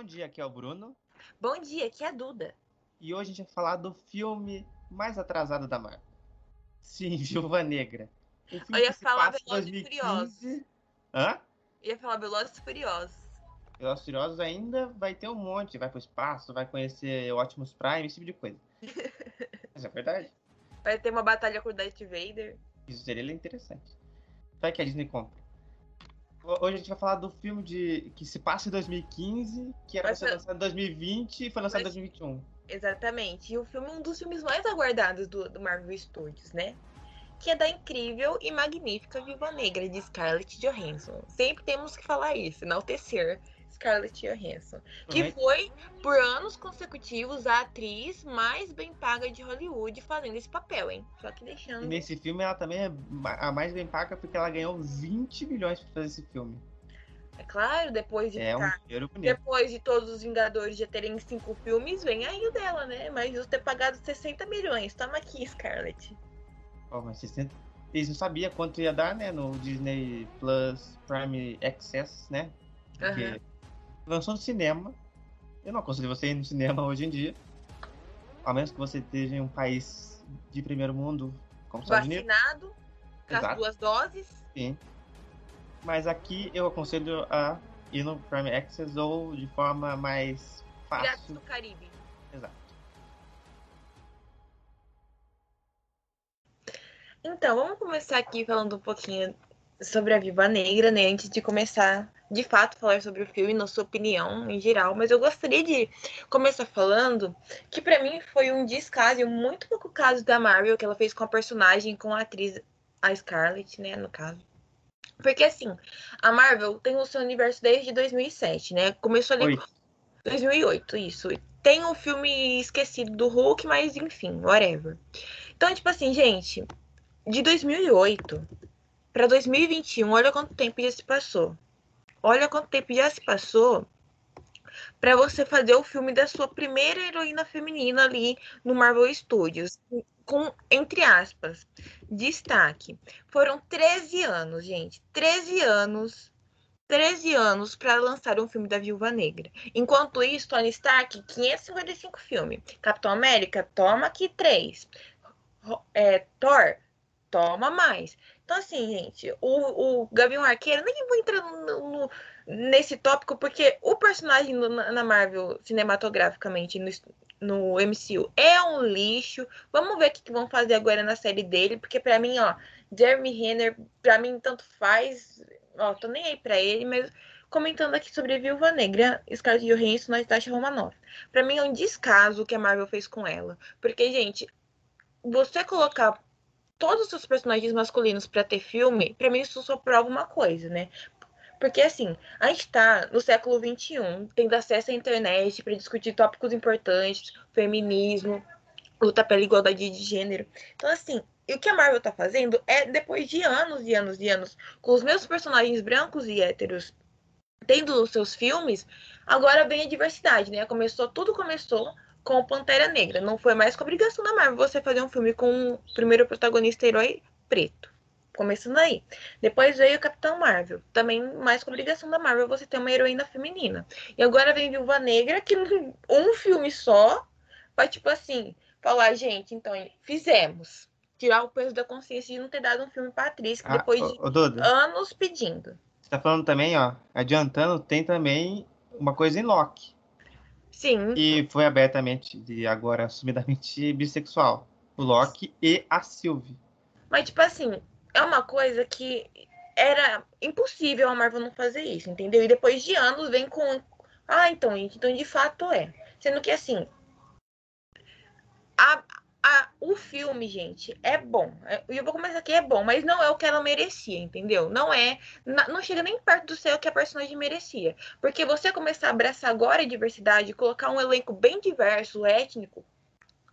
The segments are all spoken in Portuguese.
Bom dia, aqui é o Bruno. Bom dia, aqui é a Duda. E hoje a gente vai falar do filme mais atrasado da Marvel. Sim, Viúva Negra. Eu ia falar Velozes e Furiosos. Hã? Eu ia falar Velozes e Furiosos. Velozes e Furiosos ainda vai ter um monte. Vai pro espaço, vai conhecer Optimus Prime, esse tipo de coisa. Mas é verdade. Vai ter uma batalha com o Darth Vader. Isso seria interessante. Vai que a Disney compra. Hoje a gente vai falar do filme de que se passa em 2015, que era ser lançado em 2020 e foi lançado em 2021. Exatamente. E o filme é um dos filmes mais aguardados do, do Marvel Studios, né? Que é da incrível e magnífica Viva Negra de Scarlett Johansson. Sempre temos que falar isso, enaltecer Scarlett Johansson, que uhum. foi por anos consecutivos a atriz mais bem paga de Hollywood fazendo esse papel, hein? Só que deixando. E nesse filme ela também é a mais bem paga porque ela ganhou 20 milhões para fazer esse filme. É claro, depois de é ficar, um depois de todos os Vingadores já terem cinco filmes, vem aí o dela, né? Mas justo ter pagado 60 milhões. Toma aqui, Scarlett. Oh, mas 60... Eles não sabiam quanto ia dar, né? No Disney Plus Prime Access, né? Porque uhum lançou no cinema. Eu não aconselho você ir no cinema hoje em dia. A menos que você esteja em um país de primeiro mundo, como. Vacinado, com as duas doses. Sim. Mas aqui eu aconselho a ir no Prime Access ou de forma mais fácil. Piratas do Caribe. Exato. Então, vamos começar aqui falando um pouquinho sobre a Viva Negra, né? Antes de começar de fato falar sobre o filme, na sua opinião em geral, mas eu gostaria de começar falando que para mim foi um descaso, muito pouco caso da Marvel que ela fez com a personagem, com a atriz, a Scarlett, né, no caso. Porque assim, a Marvel tem o seu universo desde 2007, né? Começou ali. Oi. 2008, isso. Tem o um filme esquecido do Hulk, mas enfim, whatever. Então, tipo assim, gente, de 2008 para 2021, olha quanto tempo já se passou. Olha quanto tempo já se passou para você fazer o filme da sua primeira heroína feminina ali no Marvel Studios. Com, entre aspas, destaque. Foram 13 anos, gente. 13 anos. 13 anos para lançar um filme da Viúva Negra. Enquanto isso, Tony Stark, 555 filmes. Capitão América, toma aqui 3. É, Thor, toma mais. Então, assim, gente, o, o Gavião Arqueiro, nem vou entrar no, no, nesse tópico, porque o personagem no, na Marvel, cinematograficamente, no, no MCU, é um lixo. Vamos ver o que, que vão fazer agora na série dele, porque para mim, ó, Jeremy Renner, para mim, tanto faz. Ó, tô nem aí pra ele, mas comentando aqui sobre Viúva Negra, Scarlett Johansson, Natasha Romanoff. Para mim é um descaso o que a Marvel fez com ela. Porque, gente, você colocar todos os personagens masculinos para ter filme, para mim isso só prova uma coisa, né? Porque assim, a gente tá no século XXI, tendo acesso à internet para discutir tópicos importantes, feminismo, luta pela igualdade de gênero. Então, assim, o que a Marvel tá fazendo é, depois de anos e anos e anos, com os meus personagens brancos e héteros tendo os seus filmes, agora vem a diversidade, né? Começou, tudo começou com Pantera Negra. Não foi mais com obrigação da Marvel você fazer um filme com o primeiro protagonista herói preto. Começando aí. Depois veio o Capitão Marvel. Também mais com obrigação da Marvel você ter uma heroína feminina. E agora vem Viúva Negra, que um filme só vai, tipo assim, falar, gente, então, fizemos. Tirar o peso da consciência de não ter dado um filme pra atriz, que ah, depois de anos pedindo. Você tá falando também, ó, adiantando, tem também uma coisa em Loki. Sim. E foi abertamente, e agora assumidamente bissexual. O Loki e a Sylvie. Mas, tipo assim, é uma coisa que era impossível a Marvel não fazer isso, entendeu? E depois de anos vem com. Ah, então, então de fato é. Sendo que assim. A, a, o filme, gente, é bom. É, eu vou começar aqui, é bom, mas não é o que ela merecia, entendeu? Não é. Não chega nem perto do seu que a personagem merecia. Porque você começar a abraçar agora a diversidade, colocar um elenco bem diverso, étnico,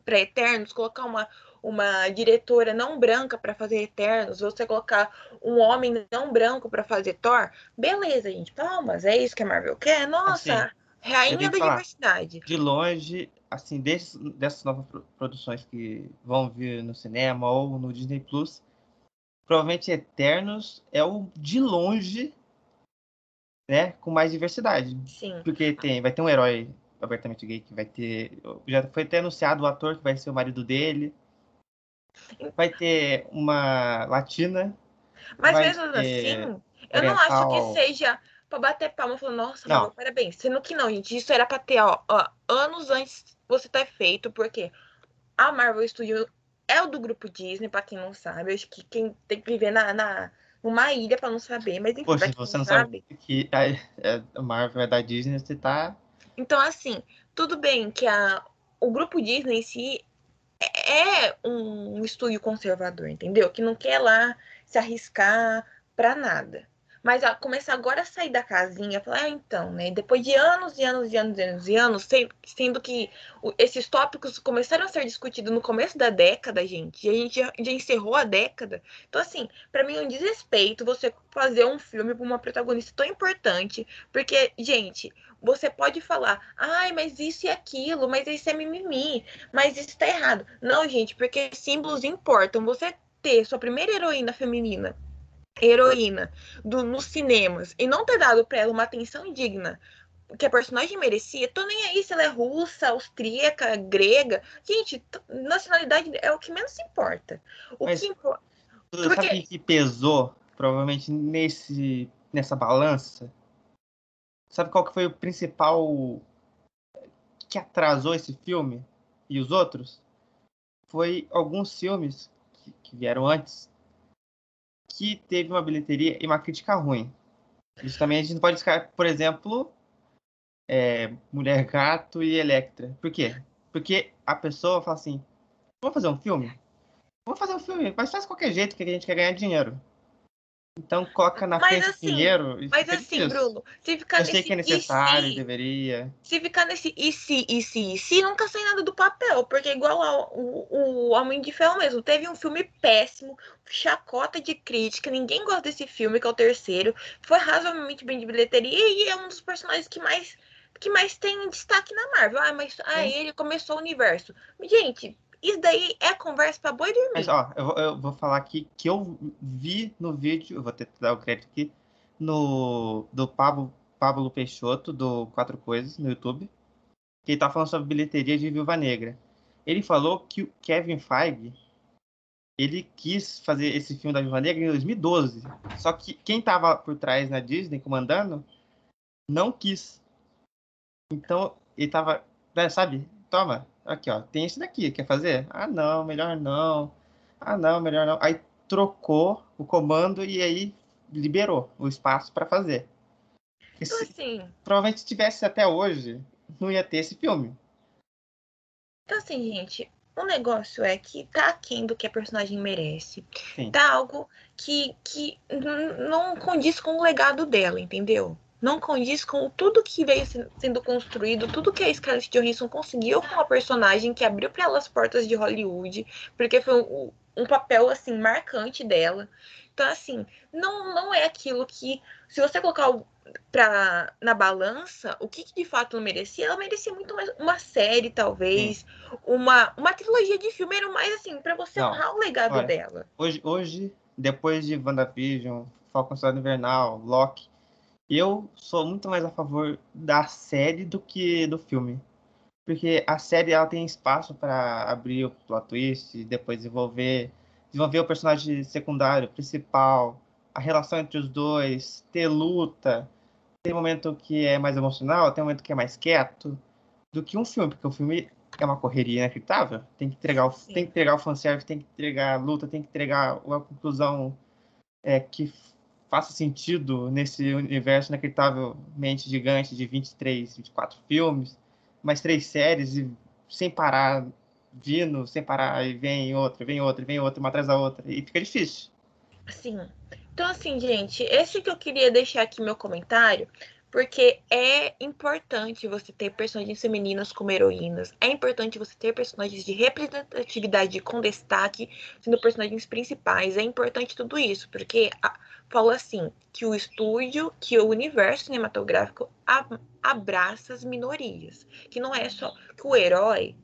para Eternos, colocar uma, uma diretora não branca para fazer Eternos, você colocar um homem não branco para fazer Thor, beleza, gente, palmas, é isso que a Marvel quer? Nossa, assim, rainha da falar, diversidade. De longe, assim, desses, dessas novas produções que vão vir no cinema ou no Disney Plus, provavelmente Eternos é o de longe né, com mais diversidade. Sim. Porque tem, vai ter um herói abertamente gay que vai ter. Já foi até anunciado o ator que vai ser o marido dele. Vai ter uma latina. Mas mesmo assim, eu não acho que seja pra bater palma falando, nossa, não. parabéns. Sendo que não, gente, isso era pra ter, ó, ó, anos antes você ter feito, porque a Marvel Studios é o do grupo Disney, pra quem não sabe. Eu acho que quem tem que viver na, na numa ilha pra não saber, mas enfim, Poxa, você não sabe, sabe que a, é, a Marvel é da Disney, você tá. Então, assim, tudo bem que a, o grupo Disney em si é, é um estúdio conservador, entendeu? Que não quer lá se arriscar pra nada. Mas ó, começar agora a sair da casinha, falar, ah, então, né? Depois de anos e anos e anos e anos e anos, sendo que esses tópicos começaram a ser discutidos no começo da década, gente, e a gente já, já encerrou a década. Então, assim, para mim é um desrespeito você fazer um filme com uma protagonista tão importante, porque, gente, você pode falar, ai, mas isso e aquilo, mas isso é mimimi, mas isso tá errado. Não, gente, porque símbolos importam. Você ter sua primeira heroína feminina heroína do, nos cinemas e não ter dado para ela uma atenção digna que a personagem merecia, tô nem aí se ela é russa, austríaca, grega. Gente, nacionalidade é o que menos importa. O Mas, que importa. Porque... Sabe que pesou, provavelmente, nesse, nessa balança? Sabe qual que foi o principal que atrasou esse filme e os outros? Foi alguns filmes que, que vieram antes que teve uma bilheteria e uma crítica ruim. Isso também a gente não pode descartar, por exemplo, é, Mulher Gato e Electra. Por quê? Porque a pessoa fala assim: vamos fazer um filme? Vamos fazer um filme, mas faz de qualquer jeito que a gente quer ganhar dinheiro. Então coloca na mas frente assim, dinheiro. Mas assim, Bruno, se ficar Eu nesse. sei que é necessário, se, deveria. Se ficar nesse e se, e se, e se, nunca sai nada do papel. Porque igual ao, o, o Homem de Ferro mesmo. Teve um filme péssimo, chacota de crítica. Ninguém gosta desse filme, que é o terceiro. Foi razoavelmente bem de bilheteria e é um dos personagens que mais. Que mais tem destaque na Marvel. Ah, mas ah, ele começou o universo. Gente, isso daí é conversa pra boi dormir. Mas, ó, eu eu vou falar aqui que eu vi no vídeo, eu vou tentar dar o crédito aqui, no, do Pablo, Pablo Peixoto, do Quatro Coisas, no YouTube, que ele tá falando sobre bilheteria de Viúva Negra. Ele falou que o Kevin Feige, ele quis fazer esse filme da Viúva Negra em 2012. Só que quem tava por trás na Disney, comandando, não quis. Então, ele tava, né, sabe, toma, aqui, ó, tem esse daqui, quer fazer? Ah, não, melhor não. Ah, não, melhor não. Aí trocou o comando e aí liberou o espaço para fazer. Então, assim, provavelmente se tivesse até hoje, não ia ter esse filme. Então, assim, gente, o negócio é que tá aquém do que a personagem merece. Sim. Tá algo que, que não condiz com o legado dela, entendeu? Não condiz com tudo que veio sendo construído, tudo que a Scarlett Johansson conseguiu com a personagem que abriu para ela as portas de Hollywood, porque foi um, um, papel assim marcante dela. Então assim, não não é aquilo que se você colocar pra, na balança, o que, que de fato ela merecia? Ela merecia muito mais uma série, talvez, uma, uma trilogia de filme, era mais assim, para você não, honrar o legado olha, dela. Hoje, hoje, depois de WandaVision, Falcon Soldado Invernal, Loki, eu sou muito mais a favor da série do que do filme. Porque a série ela tem espaço para abrir o plot twist, depois desenvolver, desenvolver o personagem secundário, principal, a relação entre os dois, ter luta. Tem momento que é mais emocional, tem momento que é mais quieto, do que um filme, porque o filme é uma correria inacreditável. Tem que entregar o, tem que entregar o fanservice, tem que entregar a luta, tem que entregar uma conclusão é, que faça sentido nesse universo inacreditavelmente gigante de 23, 24 filmes, mais três séries e sem parar, vindo, sem parar, e vem outra, vem outra, vem outra, uma atrás da outra, e fica difícil. Sim. Então, assim, gente, esse que eu queria deixar aqui meu comentário, porque é importante você ter personagens femininas como heroínas. É importante você ter personagens de representatividade com destaque, sendo personagens principais. É importante tudo isso, porque fala assim que o estúdio, que o universo cinematográfico abraça as minorias, que não é só que o herói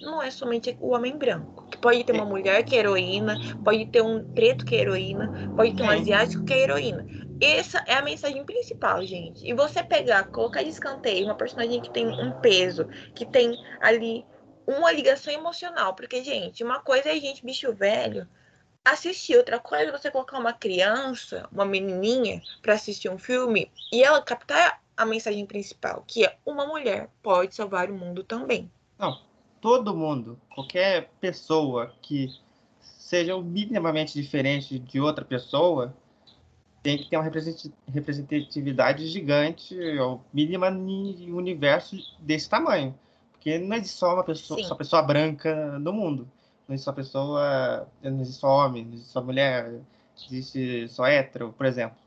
não é somente o homem branco, que pode ter uma mulher que é heroína, pode ter um preto que é heroína, pode ter um asiático que é heroína. essa é a mensagem principal, gente. E você pegar, colocar de escanteio uma personagem que tem um peso, que tem ali uma ligação emocional. Porque, gente, uma coisa é a gente, bicho velho, assistir. Outra coisa é você colocar uma criança, uma menininha, para assistir um filme e ela captar a mensagem principal, que é uma mulher pode salvar o mundo também. Não, todo mundo, qualquer pessoa que seja minimamente diferente de outra pessoa, tem que ter uma representatividade gigante, ou mínima em um universo desse tamanho. Porque não existe só uma pessoa, só pessoa branca no mundo. Não existe só pessoa, não existe só homem, não existe só mulher, não existe só hétero, por exemplo.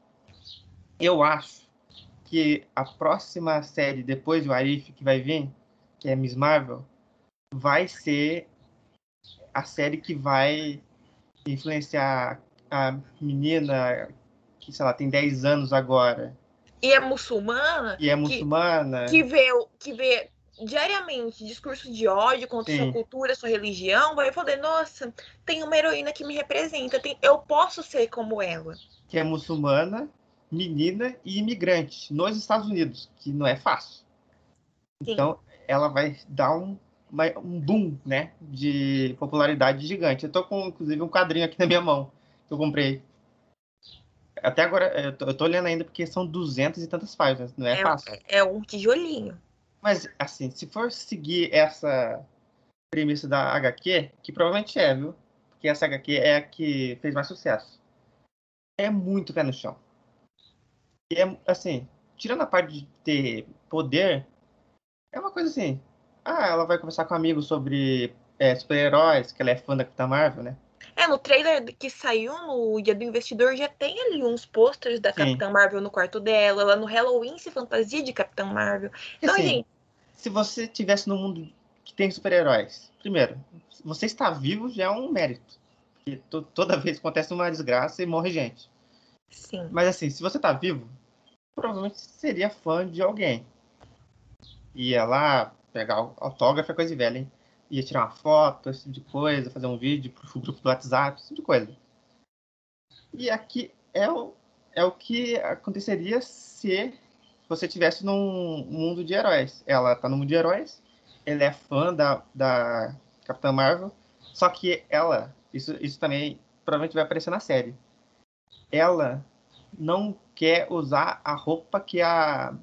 Eu acho que a próxima série depois do Arif que vai vir, que é Miss Marvel, vai ser a série que vai influenciar a menina que, sei lá, tem 10 anos agora. E é muçulmana. E é muçulmana. Que, que vê, que vê diariamente discurso de ódio contra Sim. sua cultura, sua religião, vai falar, nossa, tem uma heroína que me representa, tem, eu posso ser como ela. Que é muçulmana, menina e imigrante nos Estados Unidos, que não é fácil. Sim. Então, ela vai dar um, um boom, né, de popularidade gigante. Eu tô com, inclusive, um quadrinho aqui na minha mão, que eu comprei. Até agora, eu tô, eu tô lendo ainda porque são duzentas e tantas páginas, não é, é fácil. É um tijolinho. Mas, assim, se for seguir essa premissa da HQ, que provavelmente é, viu? Porque essa HQ é a que fez mais sucesso. É muito pé no chão. E é, assim, tirando a parte de ter poder, é uma coisa assim. Ah, ela vai conversar com um amigo sobre é, super-heróis, que ela é fã da Capitã Marvel, né? É, no trailer que saiu no Dia do Investidor já tem ali uns posters da Sim. Capitã Marvel no quarto dela. Ela no Halloween se fantasia de Capitã Marvel. Então, assim, gente, se você tivesse no mundo que tem super-heróis, primeiro, você está vivo já é um mérito. Porque toda vez acontece uma desgraça e morre gente. Sim. Mas assim, se você está vivo, provavelmente seria fã de alguém. Ia lá pegar autógrafo, coisa de velha, hein? Ia tirar uma foto, esse tipo de coisa, fazer um vídeo pro grupo do WhatsApp, esse tipo de coisa. E aqui é o, é o que aconteceria se você tivesse num mundo de heróis. Ela tá no mundo de heróis, ela é fã da, da Capitã Marvel, só que ela, isso, isso também provavelmente vai aparecer na série. Ela não quer usar a roupa que a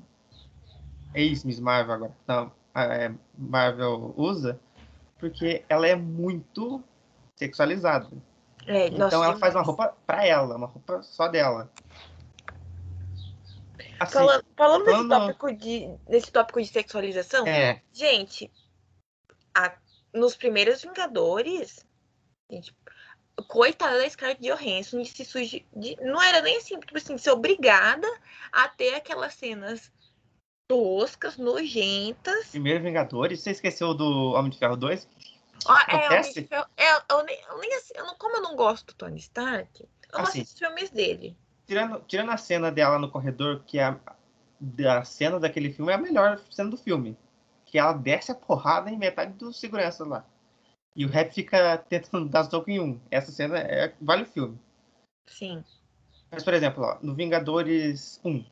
ex-Miss Marvel agora, não, é, Marvel usa, porque ela é muito sexualizada. É, então ela faz uma roupa para ela, uma roupa só dela. Assim, falando, falando, Desse, tópico de, desse tópico de sexualização, é. gente, a, nos primeiros Vingadores, gente, coitada da Scarlett Johansson de se suje, de, não era nem assim, tipo assim, ser obrigada a ter aquelas cenas toscas, nojentas. Primeiro Vingadores, você esqueceu do Homem de Ferro 2? Ah, é, Homem Ferro, é, eu, nem, eu nem, eu não, como eu não gosto do Tony Stark, eu assim, gosto dos filmes dele tirando, tirando a cena dela no corredor, que é a, a cena daquele filme é a melhor cena do filme. Que ela desce a porrada em metade dos seguranças lá. E o rap fica tentando dar soco em um. Essa cena é, vale o filme. Sim. Mas, por exemplo, ó, no Vingadores 1,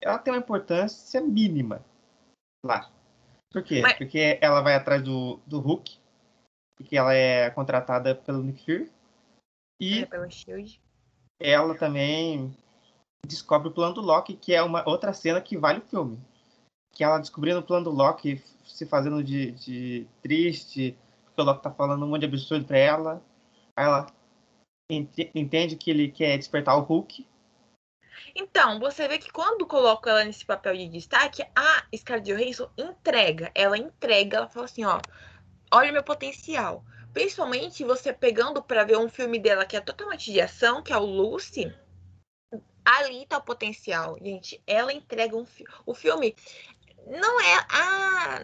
ela tem uma importância mínima lá. Por quê? Mas... Porque ela vai atrás do, do Hulk, porque ela é contratada pelo Nick Fury. E é, pela Shield ela também descobre o plano do Loki, que é uma outra cena que vale o filme. Que ela descobrindo o plano do Loki, se fazendo de, de triste, porque o Loki tá falando um monte de absurdo pra ela. Aí ela entende que ele quer despertar o Hulk. Então, você vê que quando coloca ela nesse papel de destaque, a Scarlett Johansson entrega. Ela entrega, ela fala assim, ó, olha o meu potencial. Principalmente você pegando para ver um filme dela que é totalmente de ação, que é o Lucy. Ali tá o potencial, gente. Ela entrega um fi o filme não é ah,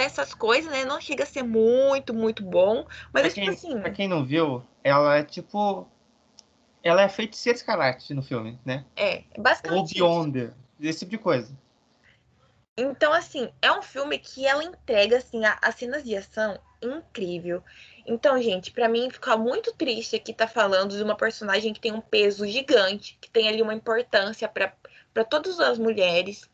essas coisas, né? Não chega a ser muito, muito bom, mas pra é tipo quem, assim. Pra quem não viu, ela é tipo ela é feiticeira escarlate no filme, né? É, basicamente. Ou Beyonder, esse tipo de coisa. Então, assim, é um filme que ela entrega, assim, as cenas de ação incrível. Então, gente, para mim fica muito triste aqui tá falando de uma personagem que tem um peso gigante, que tem ali uma importância para todas as mulheres.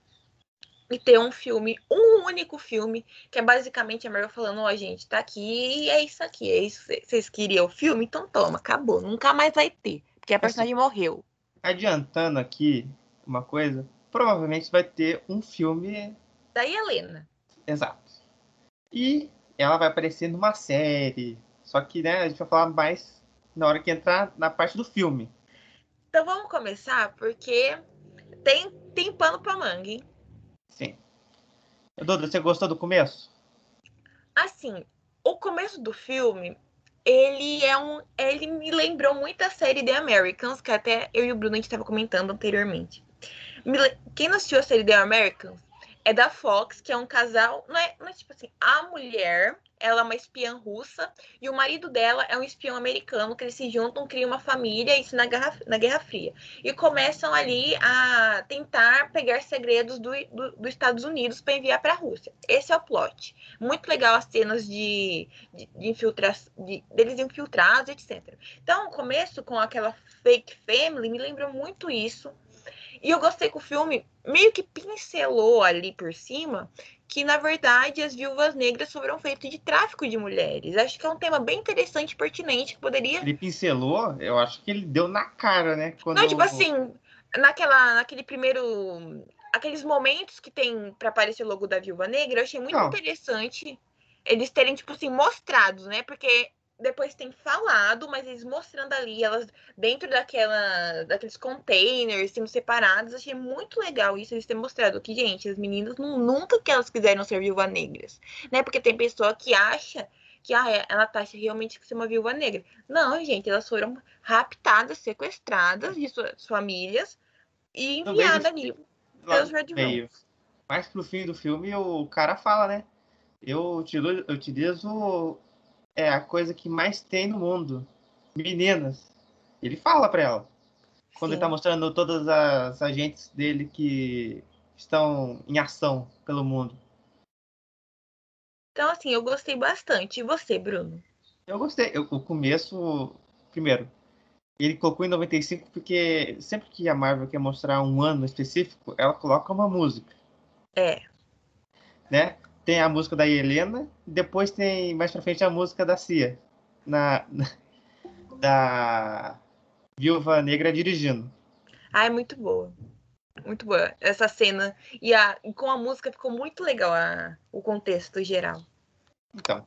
E ter um filme, um único filme, que é basicamente a Marvel falando, ó, oh, gente, tá aqui e é isso aqui, é isso. Vocês queriam o filme? Então toma, acabou. Nunca mais vai ter. Porque a personagem assim, morreu. Adiantando aqui uma coisa, provavelmente vai ter um filme. Da Helena. Exato. E ela vai aparecer numa série. Só que, né, a gente vai falar mais na hora que entrar na parte do filme. Então vamos começar, porque tem, tem pano pra manga, hein? Sim. Duda, você gostou do começo? Assim, o começo do filme, ele é um. Ele me lembrou muito a série The Americans, que até eu e o Bruno a gente estava comentando anteriormente. Quem não assistiu a série The Americans é da Fox, que é um casal. Não é, não é tipo assim, a mulher, ela é uma espiã russa, e o marido dela é um espião americano, que eles se juntam, criam uma família, isso na Guerra, na Guerra Fria. E começam ali a tentar pegar segredos dos do, do Estados Unidos para enviar para a Rússia. Esse é o plot. Muito legal as cenas de, de, de infiltração, de, deles infiltrados, etc. Então, o começo com aquela fake family me lembrou muito isso e eu gostei que o filme meio que pincelou ali por cima que, na verdade, as viúvas negras foram feitas de tráfico de mulheres. Acho que é um tema bem interessante e pertinente que poderia. Ele pincelou, eu acho que ele deu na cara, né? Quando... Não, tipo assim, naquela, naquele primeiro. Aqueles momentos que tem para aparecer o logo da viúva negra, eu achei muito Não. interessante eles terem, tipo assim, mostrados, né? Porque depois tem falado, mas eles mostrando ali elas dentro daquela, daqueles containers, sendo separadas. Achei muito legal isso, eles terem mostrado que, gente, as meninas não, nunca que elas quiseram ser viúvas negras, né? Porque tem pessoa que acha que ah, é, ela tá realmente ser uma viúva negra. Não, gente, elas foram raptadas, sequestradas de suas famílias e enviadas ali pelos Red Mas pro fim do filme o cara fala, né? Eu utilizo, eu utilizo é a coisa que mais tem no mundo. Meninas. Ele fala para ela. Quando Sim. ele tá mostrando todas as agentes dele que estão em ação pelo mundo. Então, assim, eu gostei bastante. E você, Bruno? Eu gostei. Eu, o começo, primeiro, ele colocou em 95 porque sempre que a Marvel quer mostrar um ano específico, ela coloca uma música. É. Né? Tem a música da Helena, depois tem mais pra frente a música da Cia, na, na da Viúva Negra dirigindo. Ah, é muito boa. Muito boa essa cena. E, a, e com a música ficou muito legal a, o contexto geral. Então,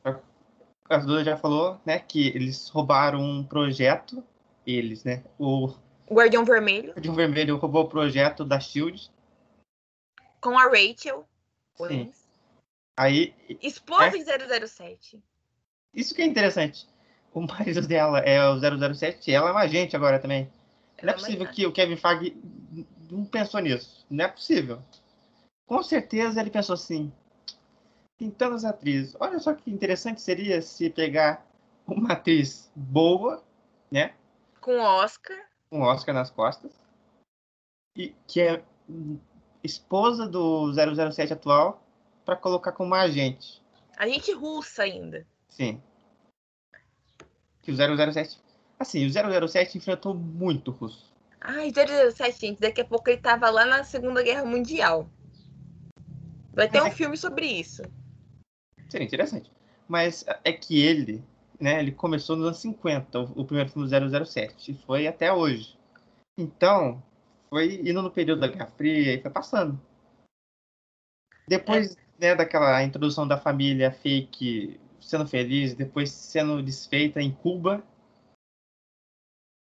a Duda já falou, né, que eles roubaram um projeto, eles, né, o... Guardião Vermelho. Guardião Vermelho roubou o projeto da SHIELD. Com a Rachel. Sim. Aí. Esposa é... 007. Isso que é interessante. O marido dela é o 007 e ela é uma agente agora também. Ela não é, é possível que o Kevin Feige não pensou nisso. Não é possível. Com certeza ele pensou assim. Tem tantas atrizes. Olha só que interessante seria se pegar uma atriz boa, né? Com Oscar. Com Oscar nas costas. E que é esposa do 007 atual para colocar como agente. Agente russa ainda. Sim. Que o 007. Assim, o 007 enfrentou muito russo. Ai, 007, gente, daqui a pouco ele tava lá na Segunda Guerra Mundial. Vai ter Mas um é... filme sobre isso. Seria interessante. Mas é que ele, né, ele começou nos anos 50, o, o primeiro filme do 007, e foi até hoje. Então, foi indo no período da Guerra Fria e foi passando. Depois, é né, daquela introdução da família fake sendo feliz, depois sendo desfeita em Cuba.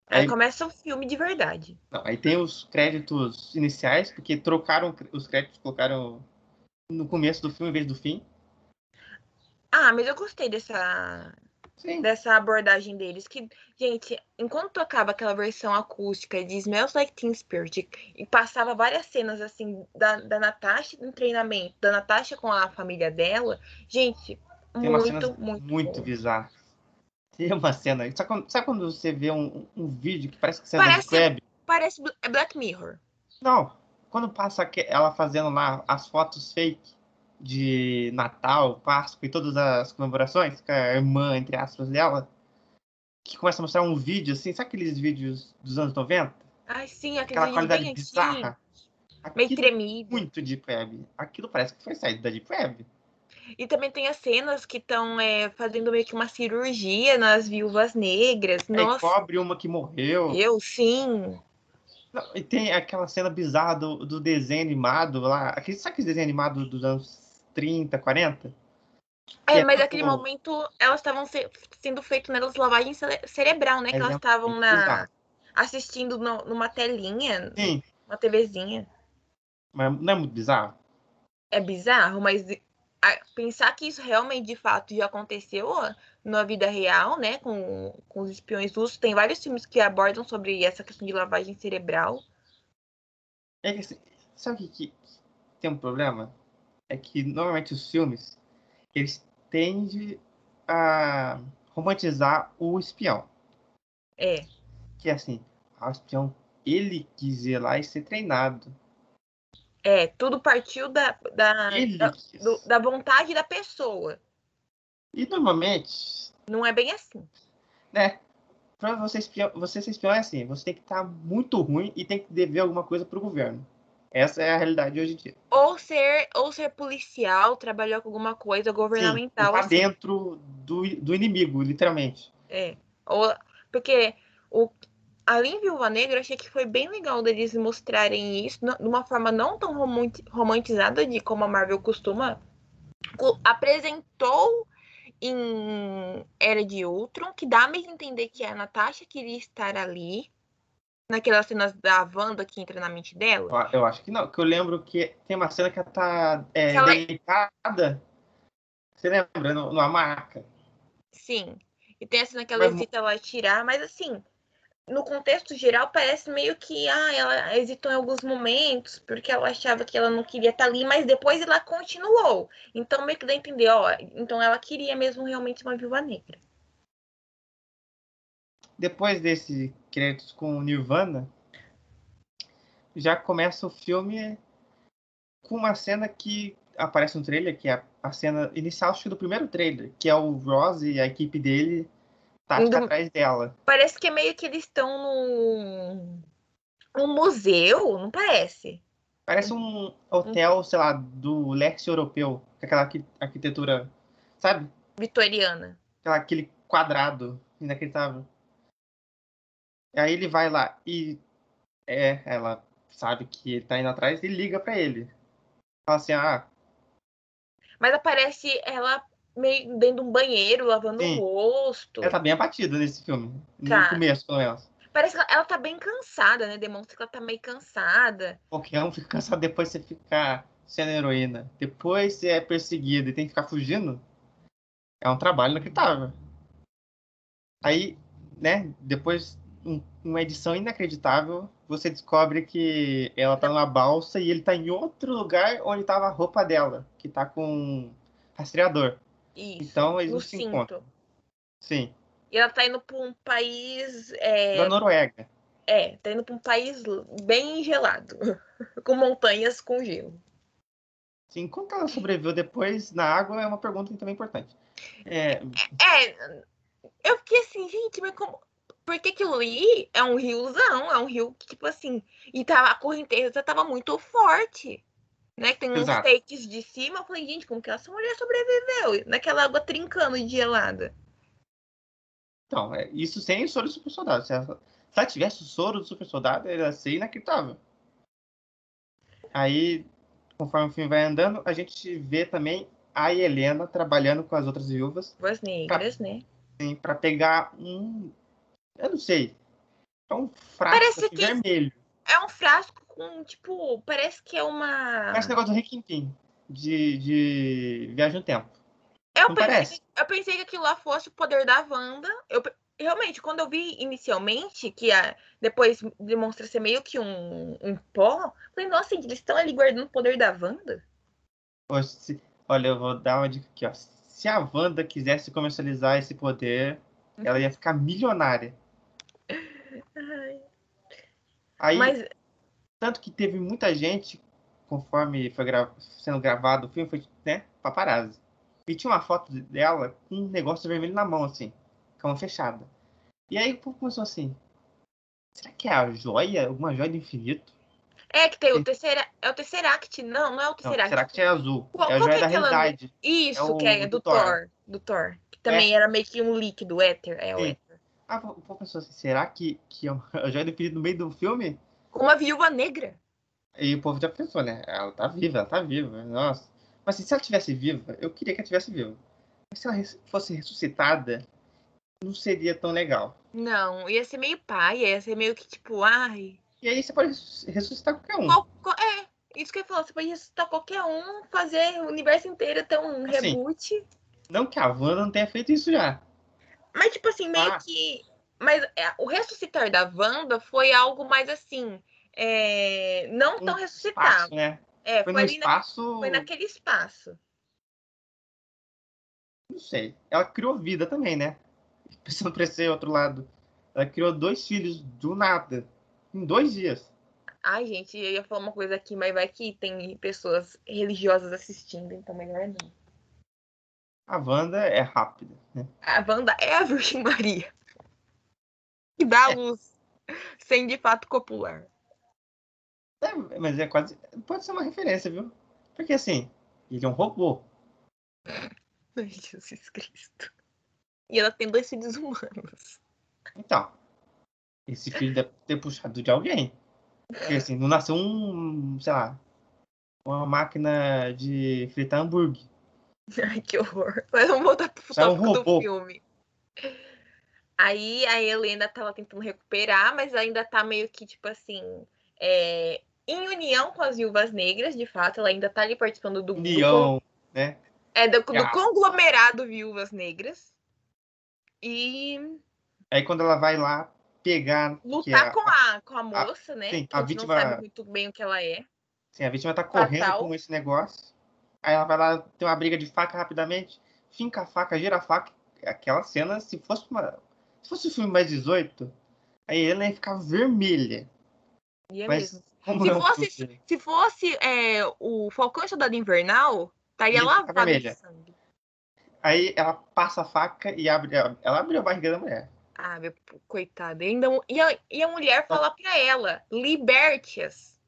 Aí, aí começa o filme de verdade. Não, aí tem os créditos iniciais, porque trocaram os créditos, colocaram no começo do filme em vez do fim. Ah, mas eu gostei dessa Sim. dessa abordagem deles. Que, gente, enquanto tocava aquela versão acústica de Smells Like Teen Spirit e passava várias cenas assim da, da Natasha no treinamento, da Natasha com a família dela, gente, Tem muito, muito, muito bizarro. Tem uma cena. Sabe quando, sabe quando você vê um, um vídeo que parece que você parece, web? Parece Black Mirror. Não. Quando passa ela fazendo lá as fotos fake de Natal, Páscoa e todas as comemorações, com a irmã, entre aspas, dela, que começa a mostrar um vídeo, assim, sabe aqueles vídeos dos anos 90? Ai, sim, aquela qualidade bizarra. Meio tremido. Muito Deep Web. Aquilo parece que foi saído da Deep Web. E também tem as cenas que estão é, fazendo meio que uma cirurgia nas viúvas negras. É, Nossa. cobre uma que morreu. Eu, sim. Não, e tem aquela cena bizarra do, do desenho animado lá. Aquele, sabe aquele desenho animado dos anos 30, 40? É, é, mas naquele momento elas estavam se, sendo feitas nelas lavagem cere cerebral, né? Que elas estavam na assistindo no, numa telinha, Sim. uma TVzinha. Mas não é muito bizarro? É bizarro, mas pensar que isso realmente de fato já aconteceu na vida real, né, com, com os espiões russos, tem vários filmes que abordam sobre essa questão de lavagem cerebral. É que, assim, sabe o que, que tem um problema? É que normalmente os filmes eles tendem a romantizar o espião. É. Que é assim, ah, o espião, ele quis ir lá e ser treinado. É, tudo partiu da, da, da, do, da, vontade da pessoa. E normalmente. Não é bem assim. Né? Pra você, espião, você ser espião é assim: você tem que estar muito ruim e tem que dever alguma coisa pro governo. Essa é a realidade hoje em dia. Ou ser, ou ser policial, trabalhar com alguma coisa governamental. Sim, assim. dentro do, do inimigo, literalmente. É. Ou, porque o, ali em Viúva Negra, eu achei que foi bem legal deles mostrarem isso de uma forma não tão romantizada de como a Marvel costuma. Apresentou em Era de Ultron, que dá a entender que a Natasha queria estar ali. Naquelas cenas da Wanda que entra na mente dela? Eu acho que não, que eu lembro que tem uma cena que ela tá é, ela... deitada. Você lembra? No, numa maca. Sim. E tem a cena que ela mas... hesita ela tirar, mas assim, no contexto geral, parece meio que ah, ela hesitou em alguns momentos, porque ela achava que ela não queria estar ali, mas depois ela continuou. Então, meio que dá a entender, ó, então ela queria mesmo realmente uma viúva negra. Depois desse créditos com Nirvana, já começa o filme com uma cena que aparece no trailer, que é a cena inicial acho do primeiro trailer, que é o Ross e a equipe dele tá Indo... atrás dela. Parece que é meio que eles estão num... num museu, não parece? Parece um hotel, um... sei lá, do leste europeu, com aquela arquitetura, sabe? Vitoriana. Aquela, aquele quadrado inacreditável. Aí ele vai lá e é, ela sabe que ele tá indo atrás e liga para ele. Fala assim, ah. Mas aparece ela meio dentro de um banheiro, lavando Sim. o rosto. Ela tá bem abatida nesse filme. Tá. No começo, pelo menos. Parece que ela tá bem cansada, né? Demonstra que ela tá meio cansada. Qualquer um fica cansado depois você ficar sendo heroína. Depois você é perseguido e tem que ficar fugindo. É um trabalho inacreditável. Aí, né, depois um, uma edição inacreditável, você descobre que ela tá numa balsa e ele tá em outro lugar onde tava a roupa dela, que tá com rastreador. Isso. Então eles não se encontram. Sim. E ela tá indo para um país. É... Da Noruega. É, tá indo para um país bem gelado, com montanhas com gelo. Sim, como que ela sobreviveu depois na água é uma pergunta também importante. É, é eu fiquei assim, gente, mas como. Porque aquilo ali é um riozão, é um rio que, tipo assim, e tava, a correnteza tava muito forte né? Que tem uns Exato. takes de cima. Eu falei, gente, como que essa mulher sobreviveu? Naquela água trincando de gelada. Então, é, isso sem soro do super soldado. Se ela, se ela tivesse o soro do super soldado, ela ia ser inacreditável. Aí, conforme o filme vai andando, a gente vê também a Helena trabalhando com as outras viúvas. As negras, pra, né? Sim, pra pegar um. Eu não sei. É um frasco Parece que vermelho. É um frasco com, tipo, parece que é uma. Parece negócio do Rick de, de Viagem no Tempo. Eu Não pensei, parece? eu pensei que aquilo lá fosse o poder da Wanda. Eu, realmente, quando eu vi inicialmente, que a, depois demonstra ser meio que um, um pó, falei, nossa, eles estão ali guardando o poder da Wanda? olha, eu vou dar uma dica aqui, ó. Se a Wanda quisesse comercializar esse poder, ela ia ficar milionária. Ai. Aí, Mas... Tanto que teve muita gente conforme foi gra sendo gravado o filme, foi, né, paparazzi. E tinha uma foto dela com um negócio vermelho na mão, assim, com a mão fechada. E aí o povo começou assim, será que é a joia? Alguma joia do infinito? É, que tem o terceira, é o Tesseract, não, não é o Tesseract. Não, o Tesseract é azul, qual, é a joia é da realidade. Isso, é que é do, do Thor. Thor. do Thor. Que também é. era meio que um líquido, éter, é o éter. Ah, o povo pensou assim, será que, que a joia do infinito no meio do filme? Uma viúva negra. E o povo já pensou, né? Ela tá viva, ela tá viva. Nossa. Mas assim, se ela tivesse viva, eu queria que ela tivesse viva. Mas se ela fosse ressuscitada, não seria tão legal. Não, ia ser meio pai, ia ser meio que tipo, ai. E aí você pode ressuscitar qualquer um. Qual, é, isso que eu ia falar, você pode ressuscitar qualquer um, fazer o universo inteiro ter um assim, reboot. Não que a Wanda não tenha feito isso já. Mas, tipo assim, meio ah. que. Mas é, o ressuscitar da Wanda foi algo mais assim. É, não tão ressuscitar. né? É, foi, foi, espaço... na, foi naquele espaço. Não sei. Ela criou vida também, né? Pensando pra esse outro lado. Ela criou dois filhos do nada. Em dois dias. Ai, gente, eu ia falar uma coisa aqui, mas vai que tem pessoas religiosas assistindo, então melhor não. A Wanda é rápida, né? A Wanda é a Virgem Maria. Que dá é. luz. Sem de fato copular. É, mas é quase. Pode ser uma referência, viu? Porque assim, ele é um robô. Ai, Jesus Cristo. E ela tem dois filhos humanos. Então, esse filho deve ter puxado de alguém. Porque assim, não nasceu um, sei lá, uma máquina de fritar hambúrguer. Ai, que horror. Mas vamos voltar pro tópico um do filme. Aí a Helena tava tentando recuperar, mas ainda tá meio que, tipo assim, é, em união com as viúvas negras, de fato, ela ainda tá ali participando do. União, do, né? É, do, do conglomerado Viúvas Negras. E. Aí quando ela vai lá pegar. Lutar é, com, a, com a moça, a, né? Sim, a, a vítima. não sabe muito bem o que ela é. Sim, a vítima tá correndo Fatal. com esse negócio. Aí ela vai lá, tem uma briga de faca rapidamente, finca a faca, gira a faca. Aquela cena, se fosse uma. Se fosse um filme mais 18, aí ela ia ficar vermelha. Mas, mesmo. Se fosse, se fosse é, o Falcão Soldado Invernal, estaria lavado de sangue. Aí ela passa a faca e abre. Ela abre a barriga da mulher. Ah, meu coitada. E, ainda, e, a, e a mulher fala pra ela: liberte-as.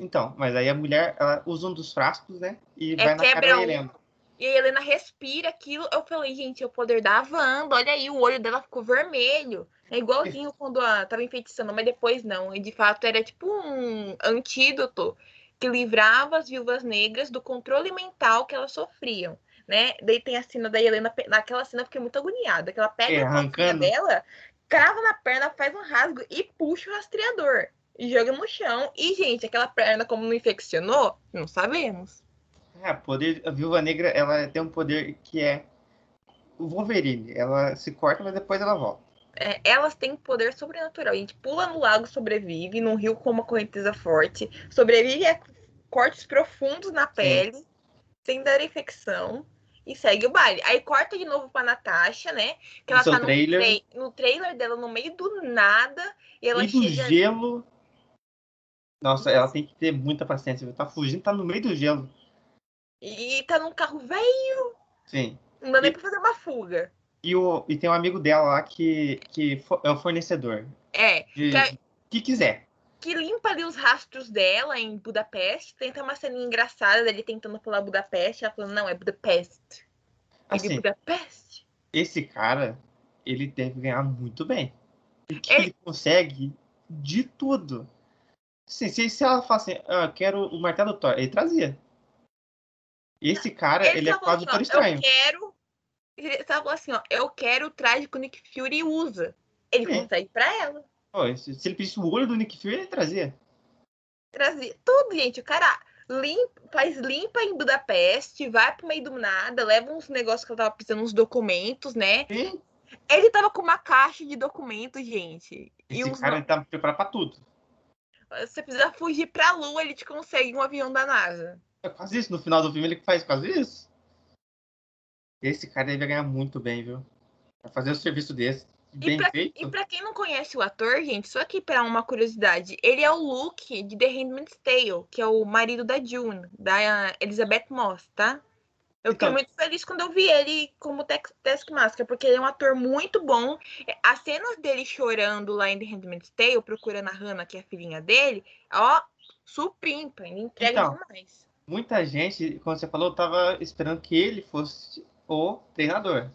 Então, mas aí a mulher ela usa um dos frascos, né? E é, vai na cara da Helena. E a Helena respira aquilo. Eu falei, gente, é o poder da Wanda. Olha aí, o olho dela ficou vermelho. É igualzinho quando a, tava enfeitiçando, mas depois não. E de fato era tipo um antídoto que livrava as viúvas negras do controle mental que elas sofriam. Né? Daí tem a cena da Helena, naquela cena eu fiquei muito agoniada, que ela pega é, a perna dela, crava na perna, faz um rasgo e puxa o rastreador. E joga no chão. E, gente, aquela perna como não infeccionou, não sabemos. É, poder, a viúva negra, ela tem um poder que é o Wolverine. Ela se corta, mas depois ela volta. É, elas têm poder sobrenatural. A gente pula no lago, sobrevive, num rio com uma correnteza forte, sobrevive a cortes profundos na pele, Sim. sem dar infecção, e segue o baile. Aí corta de novo pra Natasha, né? Que ela tá no trailer. no trailer dela, no meio do nada, e ela e do chega... gelo. Nossa, ela tem que ter muita paciência. Tá fugindo, tá no meio do gelo. E tá num carro velho. Sim. Não dá e... nem pra fazer uma fuga. E, o, e tem um amigo dela lá que, que é o fornecedor. É. De, que, que quiser. Que limpa ali os rastros dela em Budapeste. Tenta uma cena engraçada dele tentando falar Budapeste. Ela falando, não, é Budapeste. Assim, Budapeste. Esse cara, ele deve ganhar muito bem. Porque ele, ele consegue de tudo. Assim, se, se ela fala assim, ah, quero o martelo Thor, ele trazia. Esse cara, ele, ele é quase assim, estranho. Eu quero. Ele tava assim, ó, eu quero o traje que o Nick Fury usa. Ele Sim. consegue pra ela. Pô, se, se ele pedisse o olho do Nick Fury, ele trazia. Trazia. Tudo, gente. O cara limpa, faz limpa em Budapeste, vai pro meio do nada, leva uns negócios que ela tava precisando, uns documentos, né? Sim. Ele tava com uma caixa de documentos, gente. Esse e cara tá preparado pra tudo. Você precisa fugir pra lua, ele te consegue um avião da NASA. É quase isso. No final do filme ele faz quase isso. Esse cara deve ganhar muito bem, viu? Vai fazer o serviço desse. bem e pra, feito. E pra quem não conhece o ator, gente, só aqui pra uma curiosidade, ele é o Luke de The Handmaid's Tale, que é o marido da June, da Elizabeth Moss, tá? Eu fiquei Então- muito feliz quando eu vi ele como Taskmaster, porque ele é um ator muito bom. É, As cenas dele chorando lá em The Handmaid's Tale, procurando a Hannah, que é a filhinha dele, ó, supimpa, ele entrega Então. demais. Muita gente, como você falou, tava esperando que ele fosse o treinador.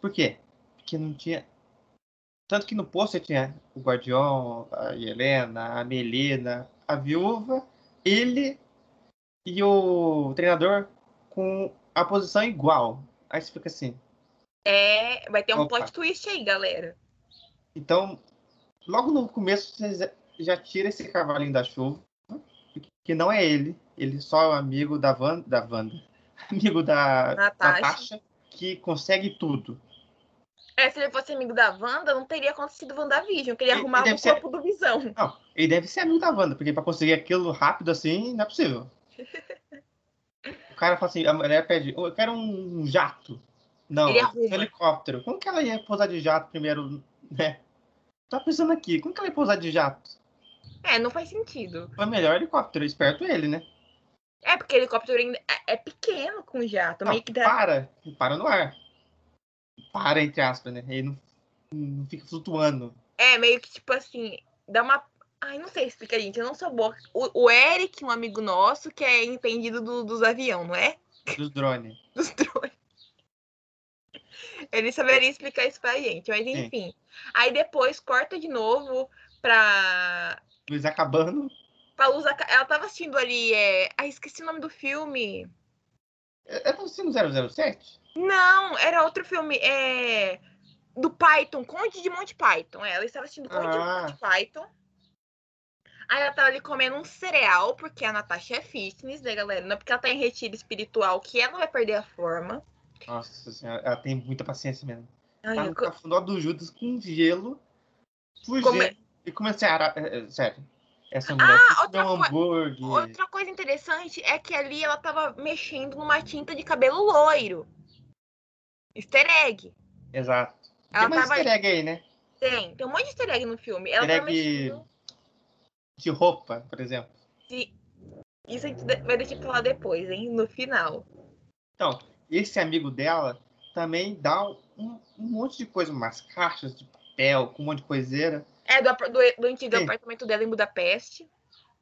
Por quê? Porque não tinha. Tanto que no pôster tinha o Guardião, a Helena, a Melina, a viúva, ele e o treinador com a posição igual. Aí você fica assim. É, vai ter um Opa. plot twist aí, galera. Então, logo no começo, você já- tira esse cavalinho da chuva, que não é ele, ele só é um amigo da Wanda, da Wanda amigo da Natasha. Natasha, que consegue tudo. É, se ele fosse amigo da Wanda, não teria acontecido WandaVision, que ele Ele arrumava deve o ser- corpo do Visão. Não, ele deve ser amigo da Wanda, porque pra conseguir aquilo rápido assim, não é possível. O cara fala assim, a mulher pede, "Oh, eu quero um jato. Não, um helicóptero. Como que ela ia pousar de jato primeiro, né? Tá pensando aqui, como que ela ia pousar de jato? É, não faz sentido. Foi melhor helicóptero, esperto ele, né? É, porque helicóptero ainda é- é pequeno com jato. Não, meio que dá... para, para no ar. Para, entre aspas, né? Ele não, não fica flutuando. É, meio que tipo assim, dá uma. Ai, não sei explicar, gente. Eu não sou boa. O, o Eric, um amigo nosso, que é entendido do- dos aviões, não é? Dos drones. Dos drones. Ele saberia explicar isso pra gente, mas Sim. enfim. Aí depois corta de novo pra. Luz acabando. pra luz. aca- Ela tava assistindo ali. É... Ai, esqueci o nome do filme. É é assistindo 007? Não, era outro filme. É. Do Python, Conde de Monte Python. É, ela estava assistindo Conde Ah. de Monte Python. Aí ela tava ali comendo um cereal, porque a Natasha é fitness, né, galera? Não é porque ela tá em retiro espiritual que ela vai perder a forma. Nossa senhora, ela tem muita paciência mesmo. Ai, Tá eu cafundó do Judas com gelo, fugindo. Come- E comecei a... é, é, Sério. Essa mulher Ah, outra um hambúrguer. Outra coisa interessante é que ali ela tava mexendo numa tinta de cabelo loiro. Easter egg. Exato. Ela Tem mais tava. easter egg aí, né? Tem, tem um monte de easter egg no filme. Ela Easter egg mexendo. De roupa, por exemplo. de- Isso a gente vai deixar pra falar depois, hein? No final. Então, esse amigo dela também dá um, um monte de coisa, umas caixas de papel, com um monte de coiseira. É, do, do, do antigo Sim. apartamento dela em Budapeste.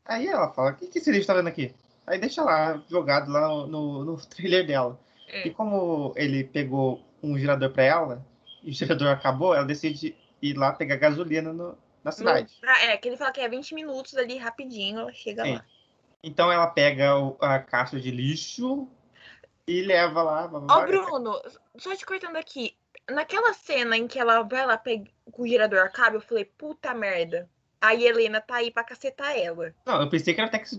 Aí ela fala, o que, que esse livro tá vendo aqui? Aí deixa lá, jogado lá no, no, trailer dela. É. E como ele pegou um gerador pra ela, e o gerador acabou, ela decide ir lá pegar gasolina no- na cidade. No- é, que ele fala que é 20 minutos ali rapidinho, ela chega Sim. lá. Então ela pega o- a caixa de lixo e leva lá. Ó, blá. Bruno, só te cortando aqui. Naquela cena em que ela vai lá pegar o gerador acaba, eu falei, puta merda. Aí a Helena tá aí pra cacetar ela. Não, eu pensei que era o, Task,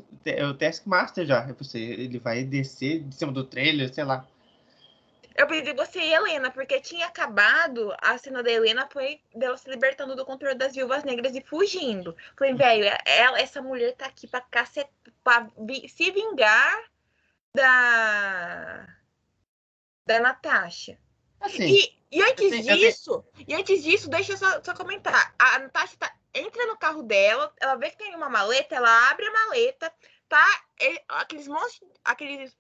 o Taskmaster já. Eu pensei, ele vai descer de cima do trailer, sei lá. Eu pensei você e Helena, porque tinha acabado a cena da Helena foi dela se libertando do controle das viúvas negras e fugindo. Falei, velho, essa mulher tá aqui pra cacetar, pra vi- se vingar da. da Natasha. Assim, E, e antes tenho- disso, e antes disso, deixa eu só, só comentar. A Natasha tá- entra no carro dela, ela vê que tem uma maleta, ela abre a maleta, tá? aqueles monstros, aqueles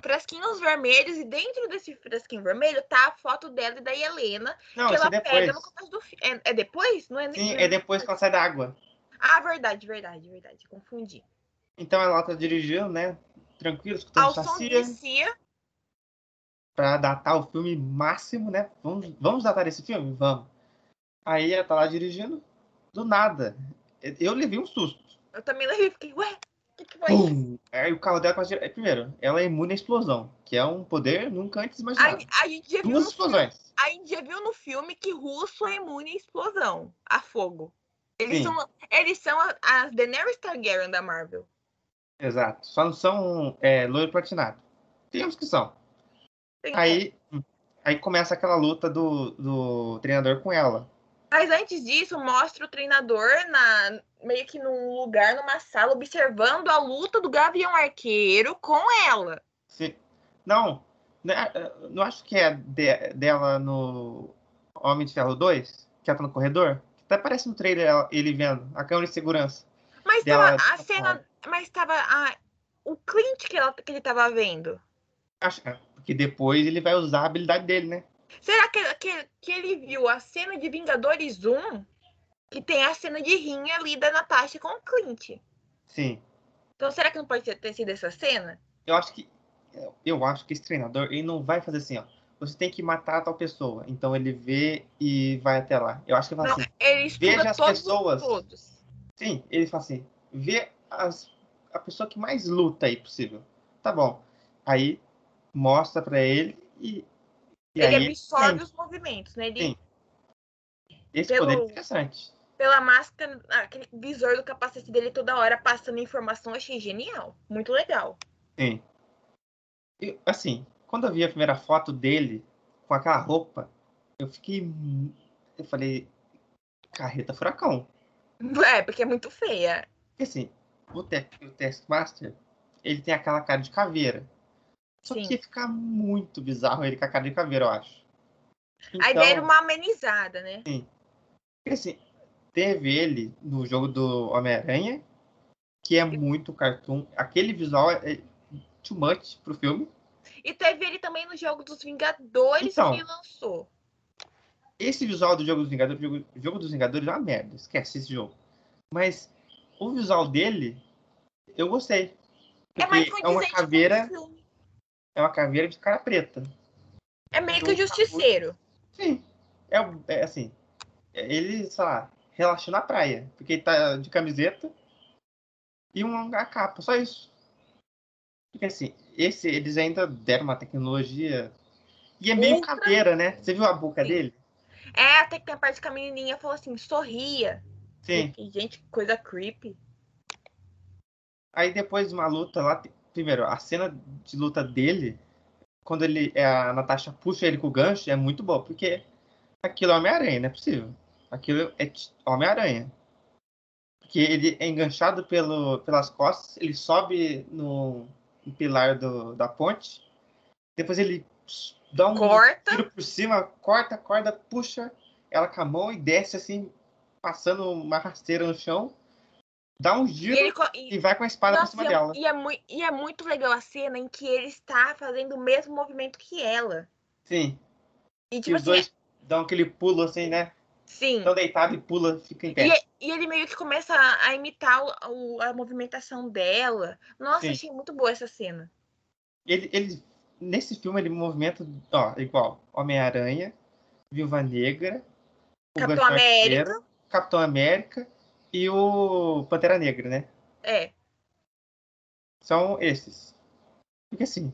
frasquinhos vermelhos, e dentro desse frasquinho vermelho tá a foto dela e da Helena, não, que isso ela é pega depois. no começo do filme. É, é depois? Não é nem. Sim, é depois que ela sai da água. Ah, verdade, verdade, verdade. Confundi. Então ela tá dirigindo, né? Tranquilo, escutando Ao som de Cia, pra datar o filme máximo, né? Vamos, vamos datar esse filme? Vamos. Aí ela tá lá dirigindo, do nada. Eu levei um susto. eu também levei fiquei, ué, o que, que foi isso? Pum! Aí o carro dela quase. é, Primeiro, ela é imune à explosão, que é um poder nunca antes A, imaginado. a gente já viu Duas no filme- explosões. a gente já viu no filme que russo é imune à explosão, a fogo. Eles Sim. são, eles são a- as Daenerys Targaryen da Marvel. Exato. Só não são é, loiro platinado. Tem uns que são. Tem- Aí, aí começa aquela luta do, do treinador com ela. Mas antes disso, mostra o treinador na meio que num lugar, numa sala, observando a luta do Gavião Arqueiro com ela. Se- Não, né, não acho que é de- dela no, Homem de Ferro 2, que ela tá no corredor, que até aparece no trailer ele vendo a câmera de segurança. Mas tava a cena. Mas tava a, o Clint que, ela, que ele tava vendo. Acho, é, porque depois ele vai usar a habilidade dele, né? Será que, que, que ele viu a cena de Vingadores 1? Que tem a cena de rinha ali da Natasha com o Clint. Sim. Então será que não pode ter sido essa cena? Eu acho que. Eu acho que esse treinador ele não vai fazer assim, ó. Você tem que matar a tal pessoa. Então ele vê e vai até lá. Eu acho que ele fala não, assim. Ele veja as pessoas. Todos. Sim, ele fala assim. Vê as, a pessoa que mais luta aí possível. Tá bom. Aí mostra para ele e. e ele absorve os movimentos, né? Ele... Sim. Esse Pelo... poder é interessante pela máscara, aquele visor do capacete dele toda hora passando informação, achei genial. Muito legal. Sim. E, assim, quando eu vi a primeira foto dele com aquela roupa, eu fiquei. Eu falei. Carreta furacão. É, porque é muito feia. Porque assim, o, te o Taskmaster, ele tem aquela cara de caveira. Só Sim. que ia ficar muito bizarro ele com a cara de caveira, eu acho. Então, a ideia era uma amenizada, né? Sim. Porque assim, teve ele no jogo do Homem-Aranha, que é muito cartoon. Aquele visual é too much pro filme. E teve ele também no jogo dos Vingadores então, que lançou. Esse visual do jogo dos Vingadores, jogo, jogo dos Vingadores é uma merda, esquece esse jogo. Mas o visual dele, eu gostei. É mais é uma caveira. É uma caveira de cara preta. É meio que o justiceiro. Sim. É, é assim. Ele, sei lá, relaxa na praia. Porque ele tá de camiseta e uma capa, só isso. Porque assim, esse, eles ainda deram uma tecnologia. E é meio Ultra... caveira, né? Você viu a boca Sim. dele? É, até que tem a parte que a menininha falou assim, sorria. Sim. E, gente, coisa creepy. Aí depois de uma luta lá, primeiro, a cena de luta dele, quando ele a Natasha puxa ele com o gancho, é muito boa, porque aquilo é Homem-Aranha, não é possível. Aquilo é Homem-Aranha. Porque ele é enganchado pelo, pelas costas, ele sobe no, no pilar do, da ponte, depois ele dá um corta. tiro por cima, corta, corda, puxa ela com a mão e desce assim, passando uma rasteira no chão, dá um giro e, ele, e, e vai com a espada nossa, por cima e é, dela. E é, muito, e é muito legal a cena em que ele está fazendo o mesmo movimento que ela. Sim. E, tipo e os assim, dois dão aquele pulo assim, né? Sim. Então deitado e pula, fica em pé. E, e ele meio que começa a, a imitar o, a movimentação dela. Nossa, Sim. achei muito boa essa cena. Ele, ele, nesse filme, ele movimenta, ó, igual Homem-Aranha, Viúva Negra, Capitão América. Capitão América e o Pantera Negra, né? É. São esses. Porque assim,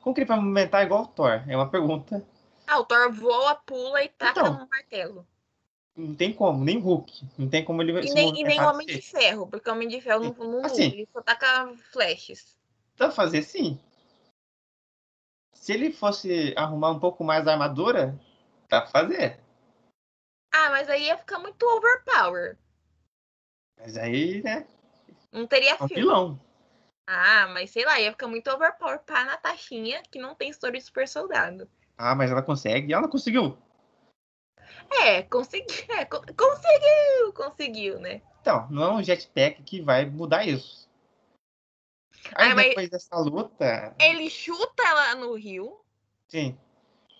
como que ele vai movimentar igual o Thor? É uma pergunta. Ah, o Thor voa, pula e taca então, no martelo. Não tem como, nem Hulk. Não tem como ele e nem, e nem Homem de Ferro, porque o Homem de Ferro não, não assim, ele só taca flashes. Dá pra fazer sim. Se ele fosse arrumar um pouco mais a armadura, dá pra fazer. Ah, mas aí ia ficar muito overpower. Mas aí, né? Não teria é um filão. Ah, mas sei lá, ia ficar muito overpower pra Natashinha, que não tem história de super soldado. Ah, mas ela consegue. Ela conseguiu. É, consegui, é, conseguiu, conseguiu, né? Então, não é um jetpack que vai mudar isso. Aí ah, depois dessa luta. Ele chuta ela no rio. Sim.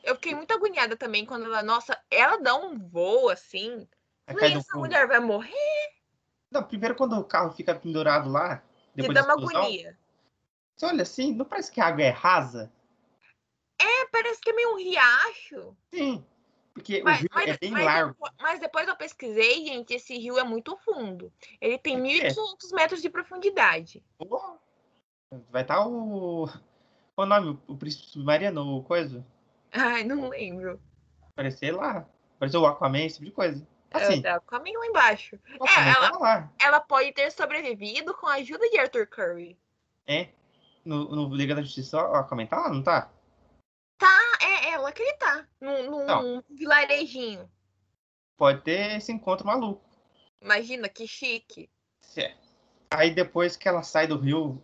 Eu fiquei muito agoniada também quando ela, nossa, ela dá um voo assim. Falei, essa mulher vai morrer? Não, primeiro quando o carro fica pendurado lá. Depois dá uma agonia. Você olha assim, não parece que a água é rasa? É, parece que é meio um riacho. Sim. Porque mas, o rio mas, é bem mas, largo. Mas depois eu pesquisei, gente, esse rio é muito fundo. Ele tem 1.500 é. metros de profundidade. Oh, vai estar tá o. Qual o nome? O príncipe submarino, o coisa? Ai, não lembro. Aparecer lá. Apareceu o Aquaman, esse tipo de coisa. Assim. É, o Aquaman lá embaixo. É, ela, lá. ela pode ter sobrevivido com a ajuda de Arthur Curry. É? No, no Liga da Justiça, o Aquaman tá lá, não tá? Tá, é ela tá. Num, num vilarejinho. Pode ter esse encontro maluco. Imagina, que chique. É. Aí depois que ela sai do rio,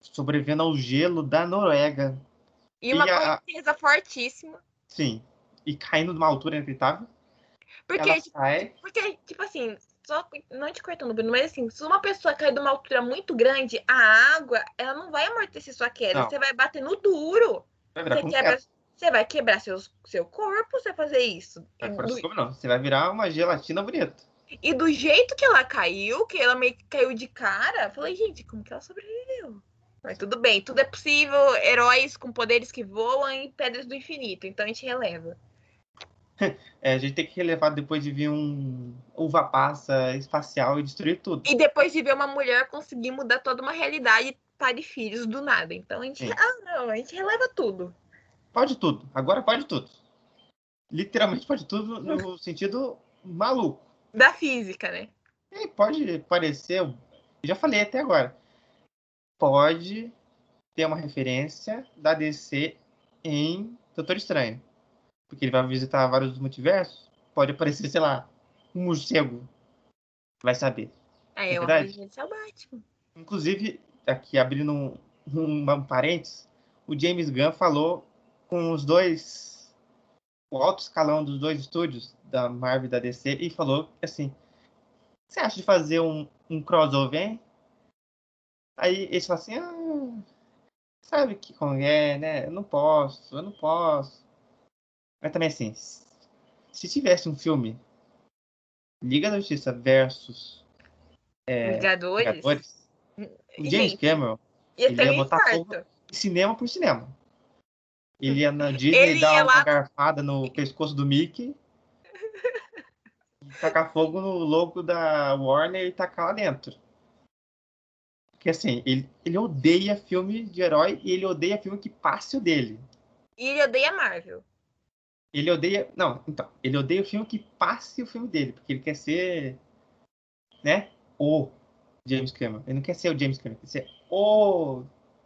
sobrevivendo ao gelo da Noruega. E uma e a... fortíssima. Sim. e caindo de uma altura inacreditável. Porque, ela sai... porque, tipo assim, só não te cortando, Bruno, mas assim, se uma pessoa cair de uma altura muito grande, a água, ela não vai amortecer sua queda. Não. Você vai bater no duro. Vai você, quebra, você vai quebrar seus, seu corpo você fazer isso. É, do... não. Você vai virar uma gelatina bonita. E do jeito que ela caiu, que ela meio que caiu de cara, falei, gente, como que ela sobreviveu? Mas tudo bem, tudo é possível. Heróis com poderes que voam e pedras do infinito. Então a gente releva. É, a gente tem que relevar depois de vir um uva passa espacial e destruir tudo. E depois de ver uma mulher conseguir mudar toda uma realidade para filhos do nada. Então a gente, ah, não, a gente releva tudo. Pode tudo. Agora pode tudo. Literalmente pode tudo no sentido maluco. Da física, né? E pode parecer, já falei até agora, pode ter uma referência da DC em Doutor Estranho porque ele vai visitar vários multiversos, pode aparecer, sei lá, um morcego. Vai saber. É, é é o Batman. Inclusive, aqui abrindo um, um, um parênteses, o James Gunn falou com os dois, o alto escalão dos dois estúdios, da Marvel e da DC, e falou assim: você acha de fazer um, um crossover, hein? Aí eles falam assim: ah, sabe que como é, né? Eu não posso, eu não posso. Mas também assim, se tivesse um filme Liga da Justiça versus é, Vingadores, Vingadores o James Cameron ia ele ia botar fogo cinema por cinema. Ele ia na Disney ele dar uma lá... garfada no pescoço do Mickey tacar fogo no logo da Warner e tacar lá dentro. Porque assim, ele, ele odeia filme de herói e ele odeia filme que passe o dele. E ele odeia Marvel. Ele odeia. Não, então. Ele odeia o filme que passe o filme dele, porque ele quer ser. Né? O James Cameron. Ele não quer ser o James Cameron, ele quer ser o.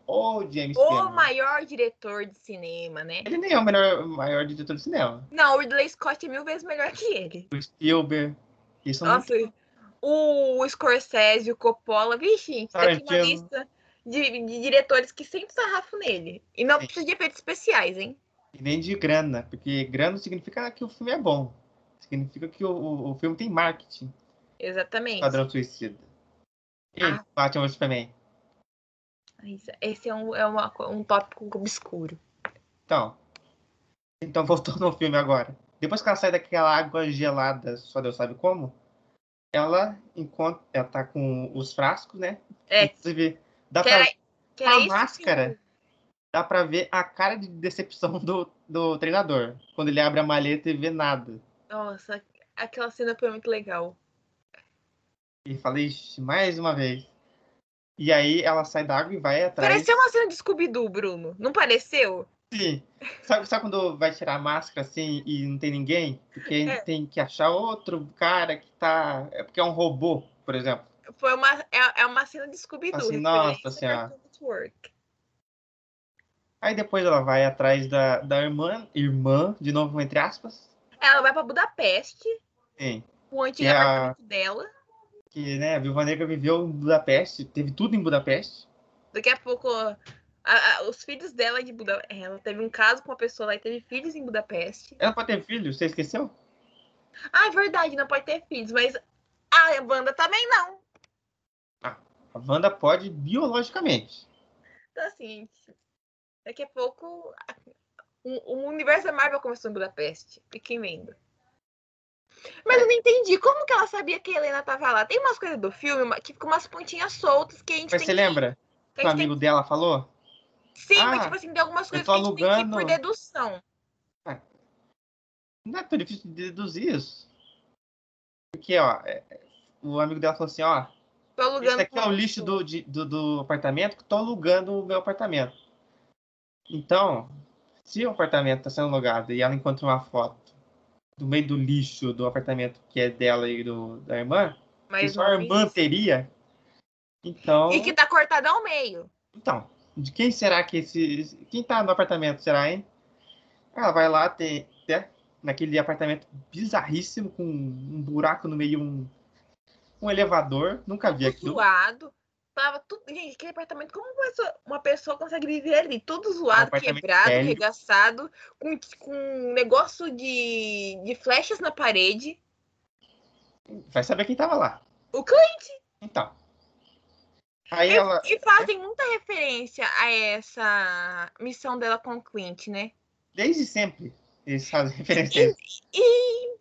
O James o Cameron. O maior diretor de cinema, né? Ele nem é o melhor, maior diretor de cinema. Não, o Ridley Scott é mil vezes melhor que ele. O Spielberg. Isso Nossa, muito... o Scorsese, o Coppola. Vixe, gente, tem uma lista de, de, diretores que sempre sarrafam nele. E não Sim. precisa de efeitos especiais, hein? E nem de grana, porque grana significa que o filme é bom. Significa que o, o, o filme tem marketing. Exatamente. Padrão Suicida. E ah. Batman vs Superman? Esse é um, é uma, um tópico obscuro. Então. Então, voltando ao filme agora. Depois que ela sai daquela água gelada, só Deus sabe como, ela encontra. Ela tá com os frascos, né? É. Inclusive, dá que pra. Era, que a máscara dá pra ver a cara de decepção do, do treinador. Quando ele abre a maleta e vê nada. Nossa, aquela cena foi muito legal. E falei, mais uma vez. E aí ela sai da água e vai atrás. Pareceu uma cena de Scooby-Doo, Bruno. Não pareceu? Sim. Sabe, sabe quando vai tirar a máscara assim e não tem ninguém? Porque é. tem que achar outro cara que tá. É porque é um robô, por exemplo. Foi uma, é, é uma cena de Scooby-Doo. Assim, nossa senhora. Aí depois ela vai atrás da, da irmã, irmã, de novo, entre aspas. Ela vai para Budapeste. Sim. O antigo é apartamento a... dela. Que, né, a Viúva Negra viveu em Budapeste, teve tudo em Budapeste. Daqui a pouco, a, a, os filhos dela de Budapeste. Ela teve um caso com uma pessoa lá e teve filhos em Budapeste. Ela pode ter filhos? Você esqueceu? Ah, é verdade, não pode ter filhos, mas a Wanda também não. Ah, a Wanda pode biologicamente. Então, assim, Daqui a pouco o, o universo da Marvel começou em Budapeste. Fiquem vendo. Mas eu não entendi. Como que ela sabia que a Helena tava lá? Tem umas coisas do filme que ficam umas pontinhas soltas que a gente Mas você lembra? Que o amigo dela falou? Sim, ah, mas tipo assim, tem algumas coisas que a gente alugando... tem que ir por dedução. Ah, não é tão difícil de deduzir isso. Porque, ó, é, o amigo dela falou assim, ó. Tô alugando esse aqui é o lixo do, de, do, do apartamento que tô alugando o meu apartamento. Então, se o apartamento está sendo alugado e ela encontra uma foto do meio do lixo do apartamento que é dela e do, da irmã, Mas que só a irmã teria, então... E que tá cortado ao meio. Então, de quem será que esse... Quem tá no apartamento, será, hein? Ela vai lá, ter, ter naquele apartamento bizarríssimo, com um buraco no meio, um, um elevador. Nunca vi aquilo. Suado. Tava tudo. Gente, aquele apartamento, como uma pessoa, uma pessoa consegue viver ali? Tudo zoado, um quebrado, velho. arregaçado, com, com um negócio de, de flechas na parede. Vai saber quem tava lá. O cliente. Então. Aí e, ela... e fazem muita referência a essa missão dela com o Clint, né? Desde sempre eles fazem referência. E, e,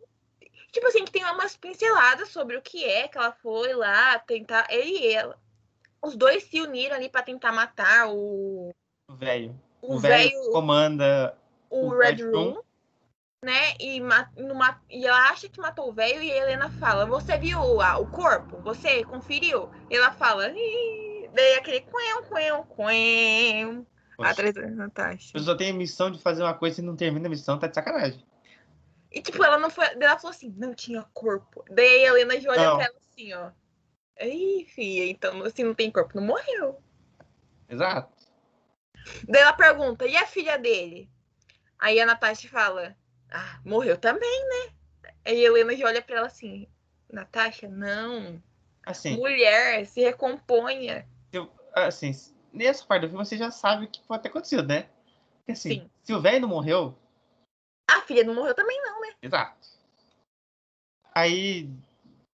tipo assim, que tem umas pinceladas sobre o que é que ela foi lá tentar. Ele e ela. Os dois se uniram ali para tentar matar o. O velho. O velho comanda o, o Red Room. Room né? E, numa, e ela acha que matou o velho e a Helena fala: Você viu a, o corpo? Você conferiu? E ela fala: Ih! Daí aquele quen, quen, quen. Atrás da Natasha. Eu só tenho a missão de fazer uma coisa e não termina a missão, tá de sacanagem. E tipo, ela não foi. Ela falou assim: Não tinha corpo. Daí a Helena já olha não. pra ela assim: Ó. Ih, filha, então assim não tem corpo, não morreu. Exato. Daí ela pergunta: E a filha dele? Aí a Natasha fala: ah, morreu também, né? Aí a Helena já olha pra ela assim, Natasha, não. Assim. Mulher, se recomponha. Eu, assim, nessa parte do filme você já sabe o que pode ter acontecido, né? Porque assim, Sim. se o velho não morreu. A filha não morreu também, não, né? Exato. Aí,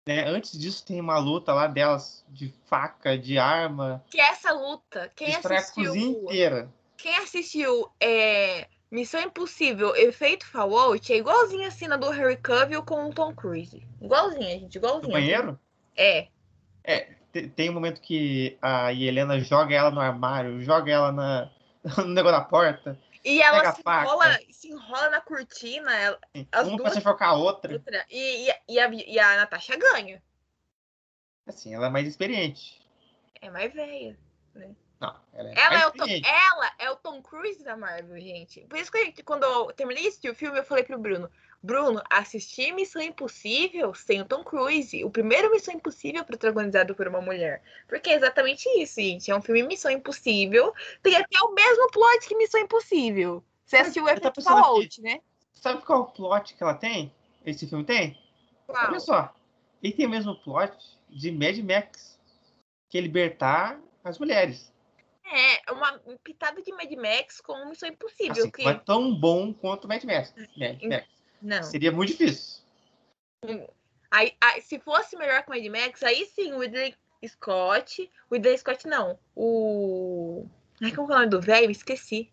né, antes disso tem uma luta lá delas de faca, de arma. Que é essa luta, quem assistiu. a cozinha inteira. Quem assistiu é, Missão Impossível, efeito Fallout é igualzinho a cena do Harry Cavill com o Tom Cruise. Igualzinha, gente, igualzinha. No banheiro? É. É, tem um momento que a Helena joga ela no armário, joga ela na, no negócio da porta. E ela se enrola, se enrola, na cortina. Ela, as uma duas, pra a outra. outra. E, e, e, a, e a Natasha ganha. Assim, ela é mais experiente. É mais velha, né? Não, ela é, ela é, o Tom, ela é o Tom Cruise da Marvel, gente. Por isso que gente, quando eu terminei de assistir o filme, eu falei pro Bruno: Bruno, assistir Missão Impossível sem o Tom Cruise. O primeiro Missão Impossível protagonizado por uma mulher. Porque é exatamente isso, gente. É um filme Missão Impossível. Tem até o mesmo plot que Missão Impossível. Você assistiu o Efeito Fallout, né? Sabe qual é o plot que ela tem? Esse filme tem? Qual? Olha só. Ele tem o mesmo plot de Mad Max. Que é libertar as mulheres. É, uma pitada de Mad Max com Missão Impossível. Assim, que... Não é tão bom quanto Mad Max. Mad Max. Não. Seria muito difícil. Aí, aí, se fosse melhor que Mad Max, aí sim, o Ridley Scott. O Ridley Scott não. O. Ai, como é o nome do velho? Esqueci.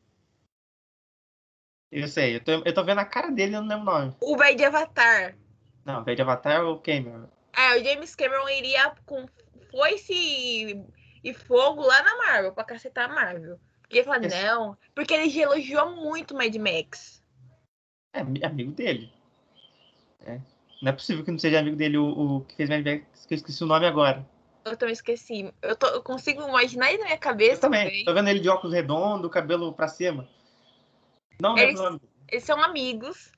Eu sei, eu tô, eu tô vendo a cara dele, eu não lembro o nome. O velho de Avatar. Não, o velho de Avatar é o Cameron. É, o James Cameron iria com foice e fogo lá na Marvel, pra cacetar a Marvel. Porque ele fala, não, porque ele elogiou muito Mad Max. É, amigo dele. É. Não é possível que não seja amigo dele o, o que fez Mad Max, que eu esqueci o nome agora. Eu também esqueci. Eu, tô, eu consigo imaginar ele na minha cabeça. Eu também. também. Tô vendo ele de óculos redondos, cabelo pra cima. Não eles, nome. Eles são amigos.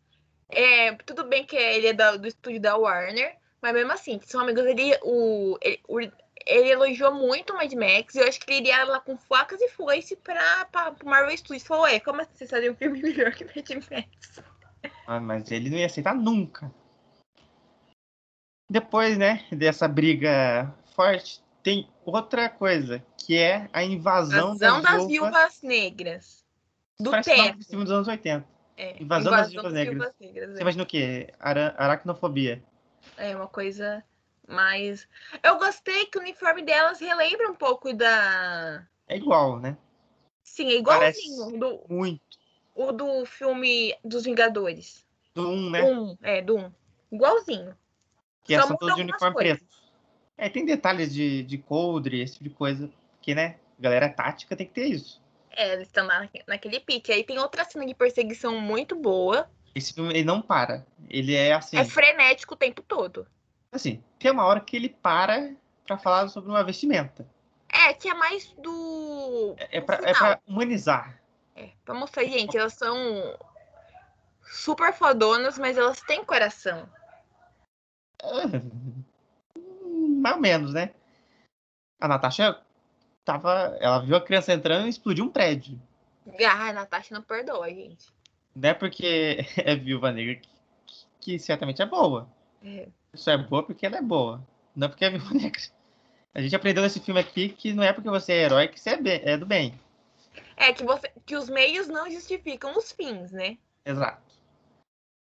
É, tudo bem que ele é da, do estúdio da Warner, mas mesmo assim, são amigos. Ele, o, ele, o, ele elogiou muito o Mad Max e eu acho que ele iria lá com facas e foice pra, pra, pro Marvel Studios. Falou, é, como assim vocês fazem um filme melhor que Mad Max? Ah, mas ele não ia aceitar nunca. Depois, né, dessa briga forte, tem outra coisa, que é a invasão, invasão das, das viúvas negras. Do Parece teto. filme dos anos 80. É, invasão, invasão das viúvas negras. negras. Você é. imagina o quê? Ara aracnofobia. É uma coisa mas eu gostei que o uniforme delas relembra um pouco da. É igual, né? Sim, é igualzinho. do, muito. O do filme dos Vingadores. Do 1, né? Um, é, do 1. Igualzinho. Que Só são todos de uniforme preto. É, tem detalhes de, de coldre, esse tipo de coisa. Que, né? Galera tática tem que ter isso. É, eles estão na, naquele pique. Aí tem outra cena de perseguição muito boa. Esse filme, ele não para. Ele é assim. É frenético o tempo todo. Assim, tem uma hora que ele para para falar sobre uma vestimenta. É, que é mais do. É, é, pra, é pra humanizar. É, pra mostrar, gente, elas são super fodonas, mas elas têm coração. mais ou menos, né? A Natasha tava. Ela viu a criança entrando e explodiu um prédio. Ah, a Natasha não perdoa, gente. Não é porque é viúva negra que, que certamente é boa. É. Isso é boa porque ela é boa. Não porque é viúva negra. A gente aprendeu nesse filme aqui que não é porque você é herói que você é, bem, é do bem. É, que, você, que os meios não justificam os fins, né? Exato.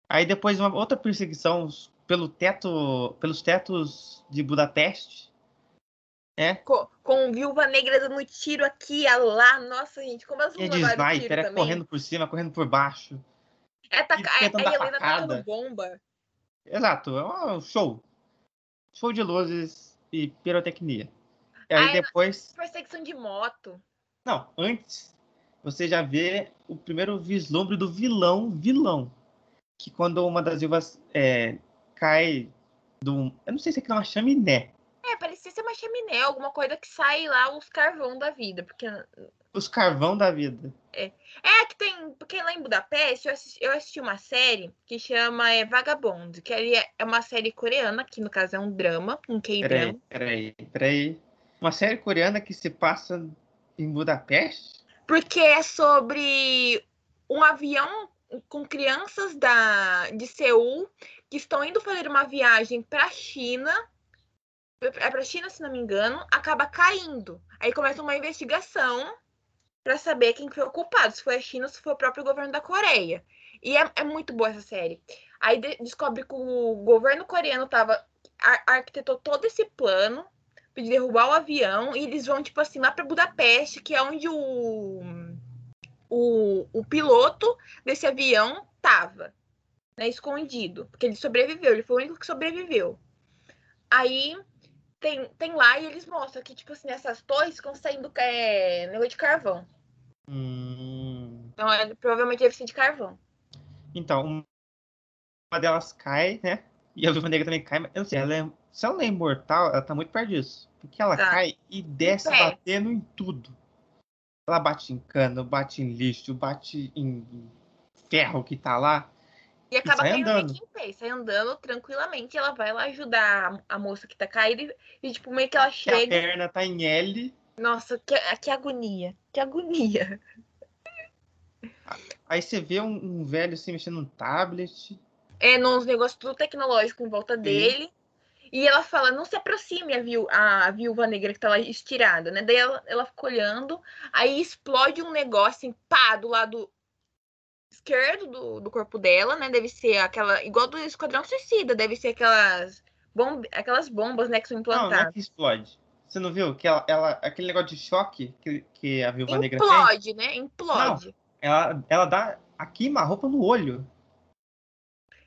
Aí depois uma outra perseguição pelo teto, pelos tetos de Budapeste. É. Com, com Viúva Negra dando tiro aqui e lá. Nossa, gente, como elas não de sniper, é correndo por cima, correndo por baixo. É, tá, a, a Helena tá dando bomba. Exato, é um show. Show de luzes e pirotecnia. E aí depois. Perseguição de moto. Não, antes você já vê o primeiro vislumbre do vilão, vilão. Que quando uma das vivas é, cai do. Eu não sei se é uma chaminé. É, parecia ser uma chaminé, alguma coisa que sai lá os carvão da vida. Porque os carvão da vida. É. É que tem. Porque lá em Budapeste eu assisti, eu assisti uma série que chama é, Vagabond, que é, é uma série coreana, que no caso é um drama, um K-drama. Peraí, peraí, peraí. Uma série coreana que se passa em Budapeste? Porque é sobre um avião com crianças da, de Seul que estão indo fazer uma viagem para a China. É para a China, se não me engano, acaba caindo. Aí começa uma investigação para saber quem foi o culpado, se foi a China ou se foi o próprio governo da Coreia. E é, é muito boa essa série. Aí de, descobre que o governo coreano tava ar, arquitetou todo esse plano de derrubar o avião e eles vão tipo assim lá para Budapeste, que é onde o, o, o piloto desse avião tava, né, escondido, porque ele sobreviveu, ele foi o único que sobreviveu. Aí tem, tem lá e eles mostram que, tipo assim, essas torres ficam saindo é, negócio de carvão. Hum. Então, é, provavelmente deve ser de carvão. Então, uma delas cai, né? E a Viúva Negra também cai, mas eu não sei, ela é, se ela é imortal, ela tá muito perto disso. Porque ela tá. cai e desce batendo em tudo. Ela bate em cano, bate em lixo, bate em ferro que tá lá. E acaba caindo andando. meio que em pé, sai andando tranquilamente. Ela vai lá ajudar a, moça que tá caída e, e, tipo, meio que ela chega. Que a perna tá em L. Nossa, que, que agonia. Que agonia. Aí você vê um, um velho assim mexendo no tablet. É, nos negócios tudo tecnológico em volta Sim. dele. E ela fala, não se aproxime a, viú a viúva negra que tá lá estirada, né? Daí ela, ela fica olhando, aí explode um negócio assim, pá, do lado esquerdo do, do corpo dela, né? Deve ser aquela. Igual do Esquadrão Suicida, deve ser aquelas, bomb, aquelas bombas, né, que são implantadas. Não, não é que explode. Você não viu? Que ela, ela aquele negócio de choque que, que a Viúva Negra tem? Implode, né? Implode. Não, ela, ela dá a queima-roupa no olho.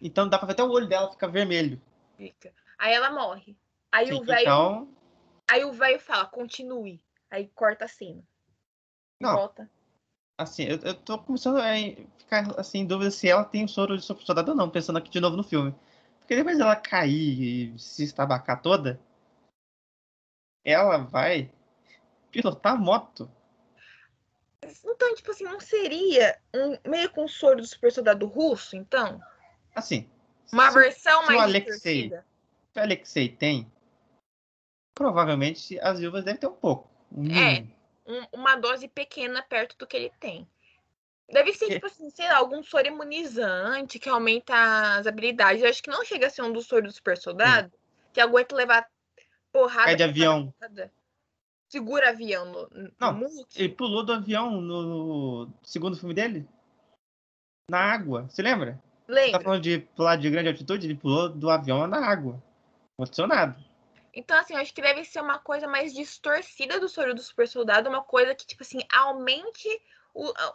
Então dá pra ver até o olho dela ficar vermelho. Fica. Aí ela morre. Aí Sim, o velho. Então... Aí o velho fala, continue. Aí corta a cena. Não. Volta assim, eu, eu tô começando a ficar assim, em dúvida se ela tem o soro de super soldado ou não, pensando aqui de novo no filme. Porque depois dela cair e se estabacar toda, ela vai pilotar moto. Então, tipo assim, não seria um, meio com o soro do super soldado russo, então? Assim. Uma se, versão se mais o Alexei, se o Alexei tem, provavelmente as viúvas devem ter um pouco. Um é um, uma dose pequena perto do que ele tem. Deve ser, tipo assim, sei lá, algum soro imunizante que aumenta as habilidades. Eu acho que não chega a ser um dos soros do super soldado, hum. que aguenta levar porrada. É de avião. Porrada. Segura avião no, no Não, ele pulou do avião no, segundo filme dele? Na água, você lembra? Lembro. Você tá falando de pular de grande altitude? Ele pulou do avião na água. Nada. Então, assim, eu acho que deve ser uma coisa mais distorcida do soro do super soldado, uma coisa que, tipo assim, aumente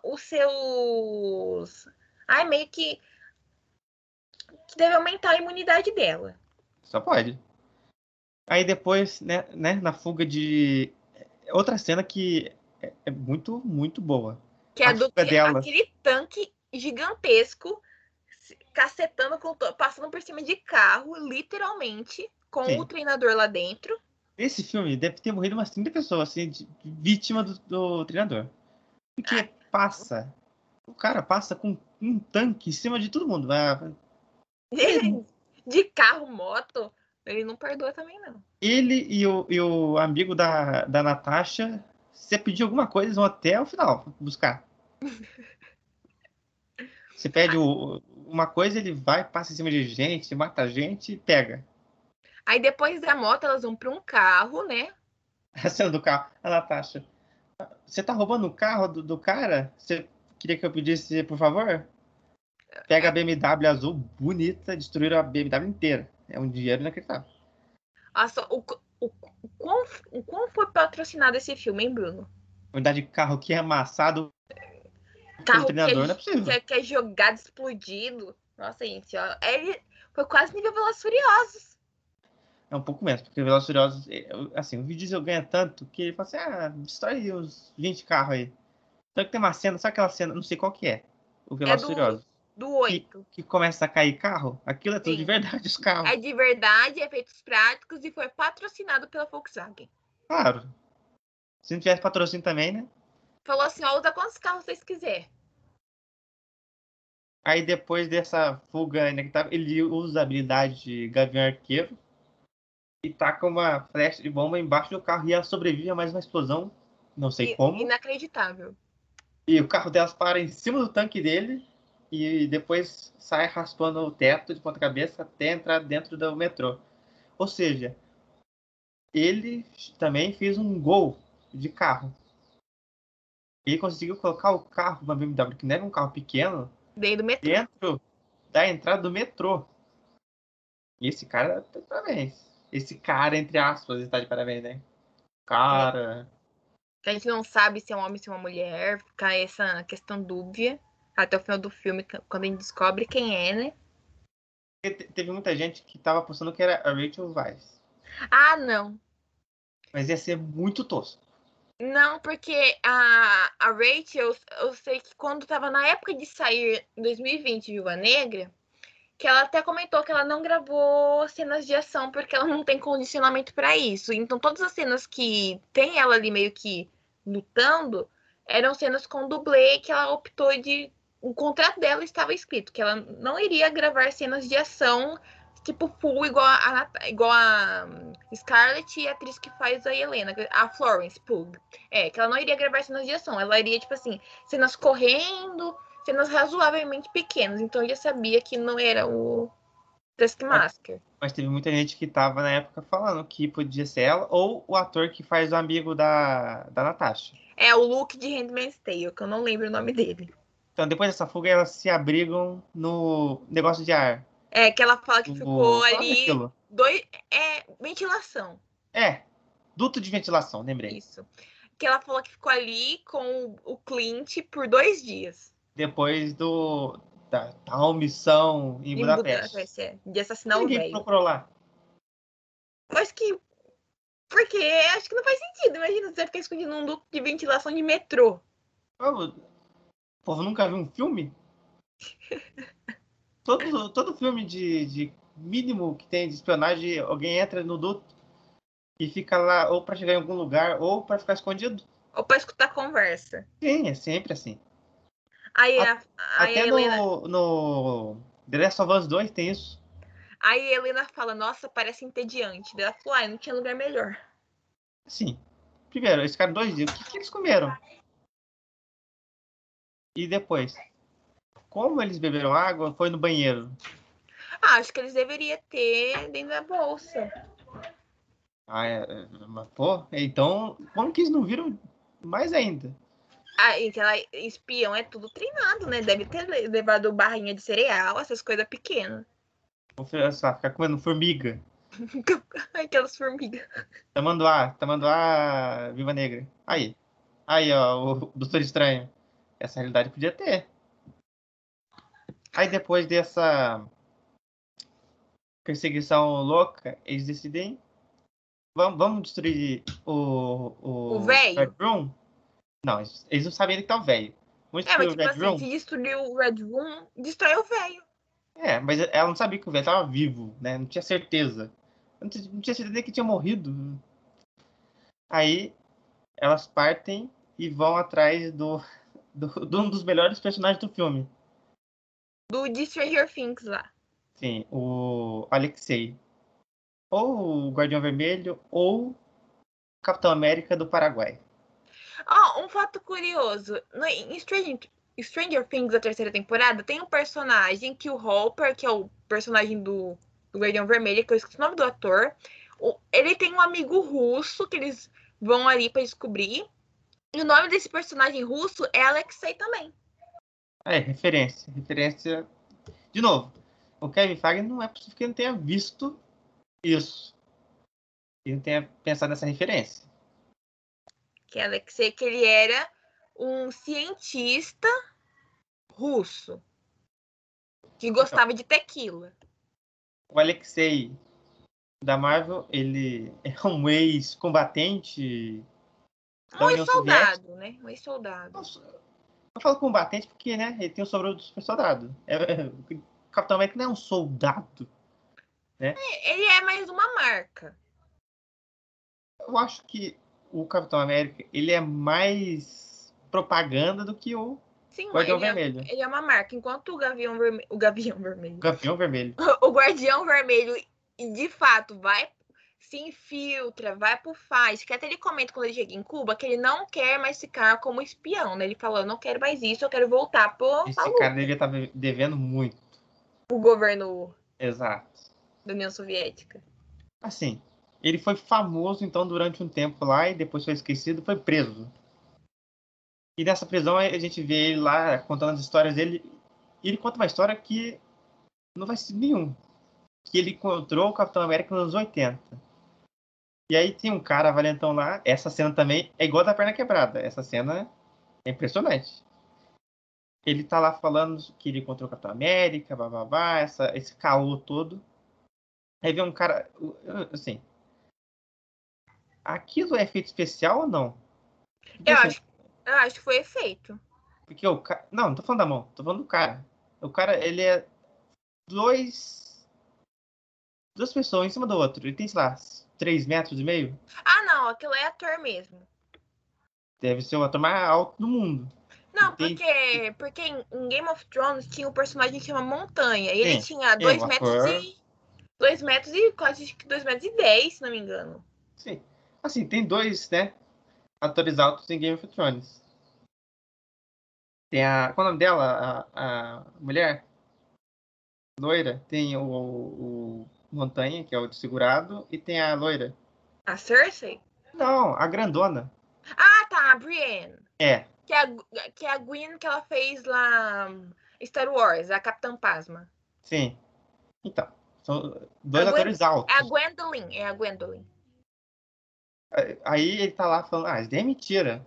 os seus. Ai, meio que. que deve aumentar a imunidade dela. Só pode. Aí depois, né, né na fuga de. Outra cena que é, é muito, muito boa. Que é do dela. aquele tanque gigantesco cacetando, passando por cima de carro, literalmente com Sim. o treinador lá dentro. Esse filme deve ter morrido umas 30 pessoas, assim, de, vítima do, do, treinador. Porque ah. passa. O cara passa com um tanque em cima de todo mundo. Vai... de carro, moto. Ele não perdoa também, não. Ele e o, e o amigo da, da Natasha, se você pedir alguma coisa, eles vão até o final buscar. Você pede o, uma coisa, ele vai, passa em cima de gente, mata gente e pega. Aí depois da moto elas vão para um carro, né? A cena do carro. A Natasha. Você tá roubando o carro do, do cara? Você queria que eu pedisse, por favor? Pega a BMW azul bonita, destruíram a BMW inteira. É um dinheiro inacreditável. Nossa, o, o, o, quão, o quão foi patrocinado esse filme, hein, Bruno? Quantidade de carro que é amassado. Carro que é, não é que, que é jogado, explodido. Nossa, gente, ó. Ele foi quase nível Velozes Furiosos. É um pouco menos, porque o Velozes Furiosos, é, assim, o vídeo ganha tanto que ele fala assim, ah, destrói uns 20 carros aí. Só que tem uma cena, sabe aquela cena, não sei qual que é, o Velozes é do, Furiosos. Do 8. Que, que, começa a cair carro, aquilo é tudo Sim. de verdade, os carros. É de verdade, efeitos práticos e foi patrocinado pela Volkswagen. Claro. Se não tivesse patrocínio também, né? Falou assim, ó, usa quantos carros vocês quiserem. Aí depois dessa fuga inacreditável, ele usa a habilidade de Gavião Arqueiro e taca uma flecha de bomba embaixo do carro e ela sobrevive a mais uma explosão. Não sei como. Inacreditável. E o carro delas para em cima do tanque dele e depois sai raspando o teto de ponta cabeça até entrar dentro do metrô. Ou seja, ele também fez um gol de carro. Ele conseguiu colocar o carro, uma BMW, que não era um carro pequeno, Dentro do metrô. Dentro da entrada do metrô. E esse cara tá de parabéns. Esse cara, entre aspas, está de parabéns, né? Cara. A gente não sabe se é um homem, se é uma mulher. Fica essa questão dúbia. Até o final do filme, quando a gente descobre quem é, né? Teve muita gente que tava pensando que era a Rachel Weisz. Ah, não. Mas ia ser muito tosco. Não, porque a, a Rachel, eu sei que quando tava na época de sair em 2020 Viúva Negra, que ela até comentou que ela não gravou cenas de ação porque ela não tem condicionamento para isso. Então todas as cenas que tem ela ali meio que lutando eram cenas com dublê que ela optou de o contrato dela estava escrito que ela não iria gravar cenas de ação tipo, full igual a, igual a hum, Scarlett e a atriz que faz a Helena, a Florence Pugh. É, que ela não iria gravar cenas de ação, ela iria, tipo assim, cenas correndo, cenas razoavelmente pequenas. Então eu já sabia que não era o Taskmaster. Mas teve muita gente que tava na época falando que podia ser ela ou o ator que faz o amigo da, da Natasha. É, o Luke de Handmaid's Tale, que eu não lembro o nome dele. Então, depois dessa fuga, elas se abrigam no negócio de ar. É, que ela fala que ficou ali. Dois, é, ventilação. É, duto de ventilação, lembrei. Isso. Que ela falou que ficou ali com o Clint por dois dias. Depois do da tal missão em, em Budapeste. Budapeste é, de assassinar Ninguém o velho. procurou lá. Acho que. Porque acho que não faz sentido. Imagina você ficar escondido num duto de ventilação de metrô. O povo nunca viu um filme? todo, todo filme de, de mínimo que tem de espionagem, alguém entra no duto e fica lá ou para chegar em algum lugar ou para ficar escondido. Ou para escutar conversa. Sim, é sempre assim. Aí, a, a, até Helena... no, no The Last of Us 2 tem isso. Aí a Helena fala, nossa, parece entediante. Daí ela falou, ah, não tinha lugar melhor. Sim. Primeiro, eles ficaram dois dias. O que, que eles comeram? E depois? Como eles beberam água? Foi no banheiro? Ah, acho que eles deveriam ter dentro da bolsa. Ah, é, é mas, pô, então, como que eles não viram mais ainda? Ah, aquela espião é tudo treinado, né? Deve ter levado barrinha de cereal, essas coisas pequenas. Vou ficar comendo formiga. Aquelas formigas. Tamanduá, Tamanduá, Viva Negra. Aí. Aí, ó, o Doutor Estranho. Essa realidade podia ter. Aí depois dessa perseguição louca, eles decidem vamos, vamos destruir o o, o Red Room. Não, eles não sabem onde tá o velho. Vamos é, mas tipo assim, Room. se destruir o Red Room, destrói o velho. É, mas ela não sabia que o velho tava vivo, né? Não tinha certeza. Não tinha, não tinha certeza que tinha morrido. Aí elas partem e vão atrás do, do, de um dos melhores personagens do filme, do de Stranger Things lá. Sim, o Alexei. Ou o Guardião Vermelho, ou Capitão América do Paraguai. Oh, um fato curioso. No, em Stranger, Stranger Things, da terceira temporada, tem um personagem que o Hopper, que é o personagem do, do Guardião Vermelho, que eu esqueci o nome do ator, ele tem um amigo russo que eles vão ali para descobrir. E o nome desse personagem russo é Alexei também. É, referência. Referência. De novo, o Kevin Feige não é possível que ele não tenha visto isso. Ele não tenha pensado nessa referência. Que Alexei, que ele era um cientista russo que gostava de tequila. O Alexei da Marvel, ele é um ex-combatente. Um ex-soldado, né? Um ex-soldado. Eu falo combatente porque, né, ele tem o sobrenome do super soldado. É, é, o Capitão América não é um soldado. Né? É, ele é mais uma marca. Eu acho que o Capitão América, ele é mais propaganda do que o Sim, Guardião ele Vermelho. É, ele é uma marca. Enquanto o Gavião Vermelho. O Gavião Vermelho. Gavião Vermelho. o Guardião Vermelho, de fato, vai. Se infiltra, vai pro faz. Que até ele comenta quando ele chega em Cuba que ele não quer mais ficar como espião, né? Ele falou: eu não quero mais isso, eu quero voltar pro. Esse cara devia estar tá devendo muito. O governo. Exato. Da União Soviética. Assim, ele foi famoso, então, durante um tempo lá e depois foi esquecido, foi preso. E nessa prisão a gente vê ele lá contando as histórias dele. E ele conta uma história que não vai ser nenhum. Que ele encontrou o Capitão América nos anos 80. E aí tem um cara valentão lá. Essa cena também é igual da perna quebrada. Essa cena é impressionante. Ele tá lá falando que ele encontrou o Capitão América, babá, essa, esse caô todo. Aí vem um cara. Assim. Aquilo é efeito especial ou não? Eu assim, acho eu acho que foi efeito. Porque o cara. Não, não tô falando da mão, tô falando do cara. O cara, ele é dois. Duas pessoas em cima do outro. Ele tem, sei lá, três metros e meio. Ah, não, aquilo é ator mesmo. Deve ser o ator mais alto do mundo. Não, porque, porque em Game of Thrones tinha um personagem que chama Montanha. E ele tinha dois metros ator... e. dois metros e quase dois metros e dez, se não me engano. Sim. Assim, tem dois, né? atores altos em Game of Thrones. Tem a. Qual é o nome dela? A, a mulher? Loira. Tem o, o, Montanha, que é o desfigurado, e tem a loira. A Cersei? Não, a grandona. Ah, tá, a Brienne. É. Que é a, que é a Gwen que ela fez lá Star Wars, a Capitã Pasma. Sim. Então, são dois atores altos. É a Gwendolyn, é a Gwendolyn. Aí ele tá lá falando, ah, isso daí é mentira.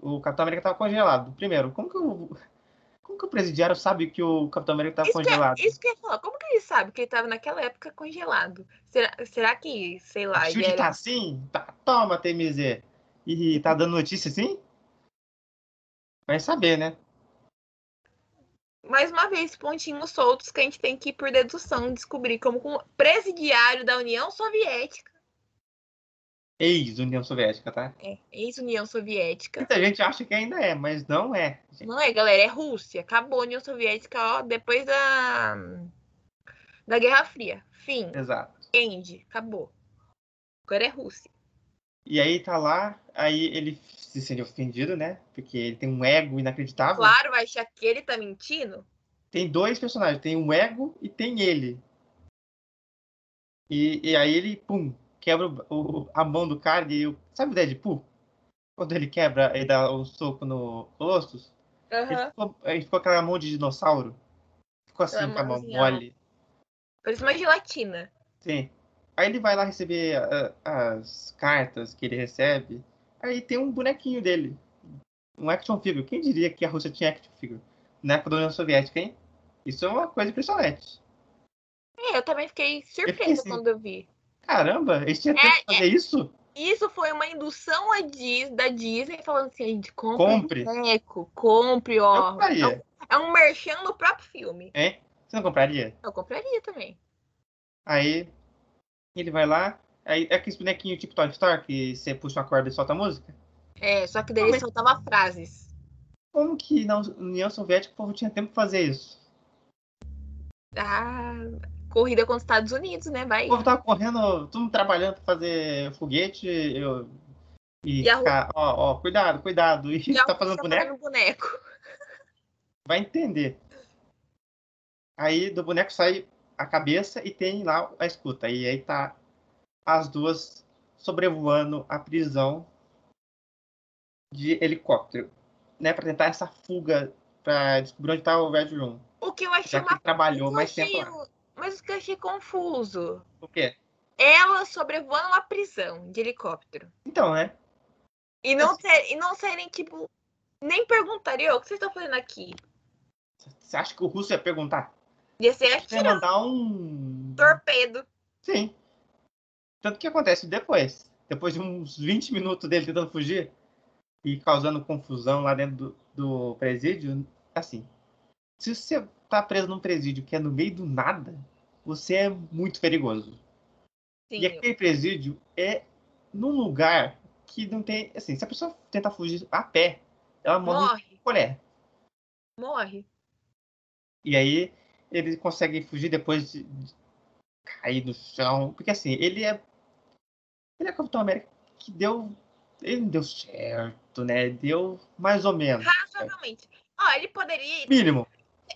O Capitão América tava congelado. Primeiro, como que como que o presidiário sabe que o Capitão América tava isso congelado? Que, isso que eu ia falar. Como que ele sabe que ele tava naquela época congelado? Será, será que, sei lá... O era... tá assim? Tá, toma, TMZ. E tá dando notícia assim? Vai saber, né? mais uma vez, pontinhos soltos que a gente tem que ir por dedução descobrir como o presidiário da União Soviética Ex-União Soviética, tá? É, ex-União Soviética. Muita gente acha que ainda é, mas não é. Gente. Não é, galera, é Rússia. Acabou a União Soviética, ó, depois da da Guerra Fria. Fim. Exato. End, acabou. Agora é Rússia. E aí tá lá, aí ele se sente ofendido, né? Porque ele tem um ego inacreditável. Claro, vai achar que ele tá mentindo. Tem dois personagens, tem um ego e tem ele. E, e aí ele, pum, quebra o, a mão do cara e sabe o Deadpool? Quando ele quebra e dá o um soco no Colossus? Uhum. Ele, ficou, ele ficou aquela mão de dinossauro. Ficou assim com a mão mole. Parece uma gelatina. Sim. Aí ele vai lá receber uh, as cartas que ele recebe. Aí tem um bonequinho dele. Um action figure. Quem diria que a Rússia tinha action figure? Na época da União Soviética, hein? Isso é uma coisa impressionante. É, eu também fiquei surpresa eu fiquei assim, quando eu vi. Caramba, eles tinham tempo é, fazer é, isso? Isso foi uma indução da Disney falando assim, gente, compre, compre. boneco, compre, ó. É um, é um merchan no próprio filme. É? Você não compraria? Eu compraria também. Aí ele vai lá, aí é aquele bonequinho tipo Toy Story que você puxa uma corda e solta a música? É, só que daí ele soltava frases. Como que na União Soviética o povo tinha tempo pra fazer isso? Ah, corrida contra os Estados Unidos, né? Vai. O povo tava correndo, tudo trabalhando pra fazer foguete eu, e, e ficar, ó, ó, cuidado, cuidado. E, e tá fazendo boneco. Fazendo boneco. Vai entender. Aí do boneco sai a cabeça e tem lá a escuta. E aí tá as duas sobrevoando a prisão de helicóptero, né, para tentar essa fuga para descobrir onde tá o Red Room. O que eu achei uma trabalhou eu mais achei tempo lá. Mas que eu achei confuso. O quê? Ela sobrevoando uma prisão de helicóptero. Então, né? E não, ser, e não serem, tipo, nem perguntariam o que vocês estão fazendo aqui. Você acha que o russo ia perguntar? Ia ser Você ia mandar um. torpedo. Sim. Tanto que acontece depois. Depois de uns 20 minutos dele tentando fugir e causando confusão lá dentro do, do presídio, assim. Se você tá preso num presídio que é no meio do nada, você é muito perigoso. Sim. E aquele presídio é num lugar que não tem. Assim, se a pessoa tentar fugir a pé, ela morre Morre. colher. Morre. E aí ele consegue fugir depois de, de cair no chão. Porque assim, ele é. Ele é Capitão América que deu. Ele não deu certo, né? Deu mais ou menos. Razoavelmente. Ó, ele poderia. Mínimo.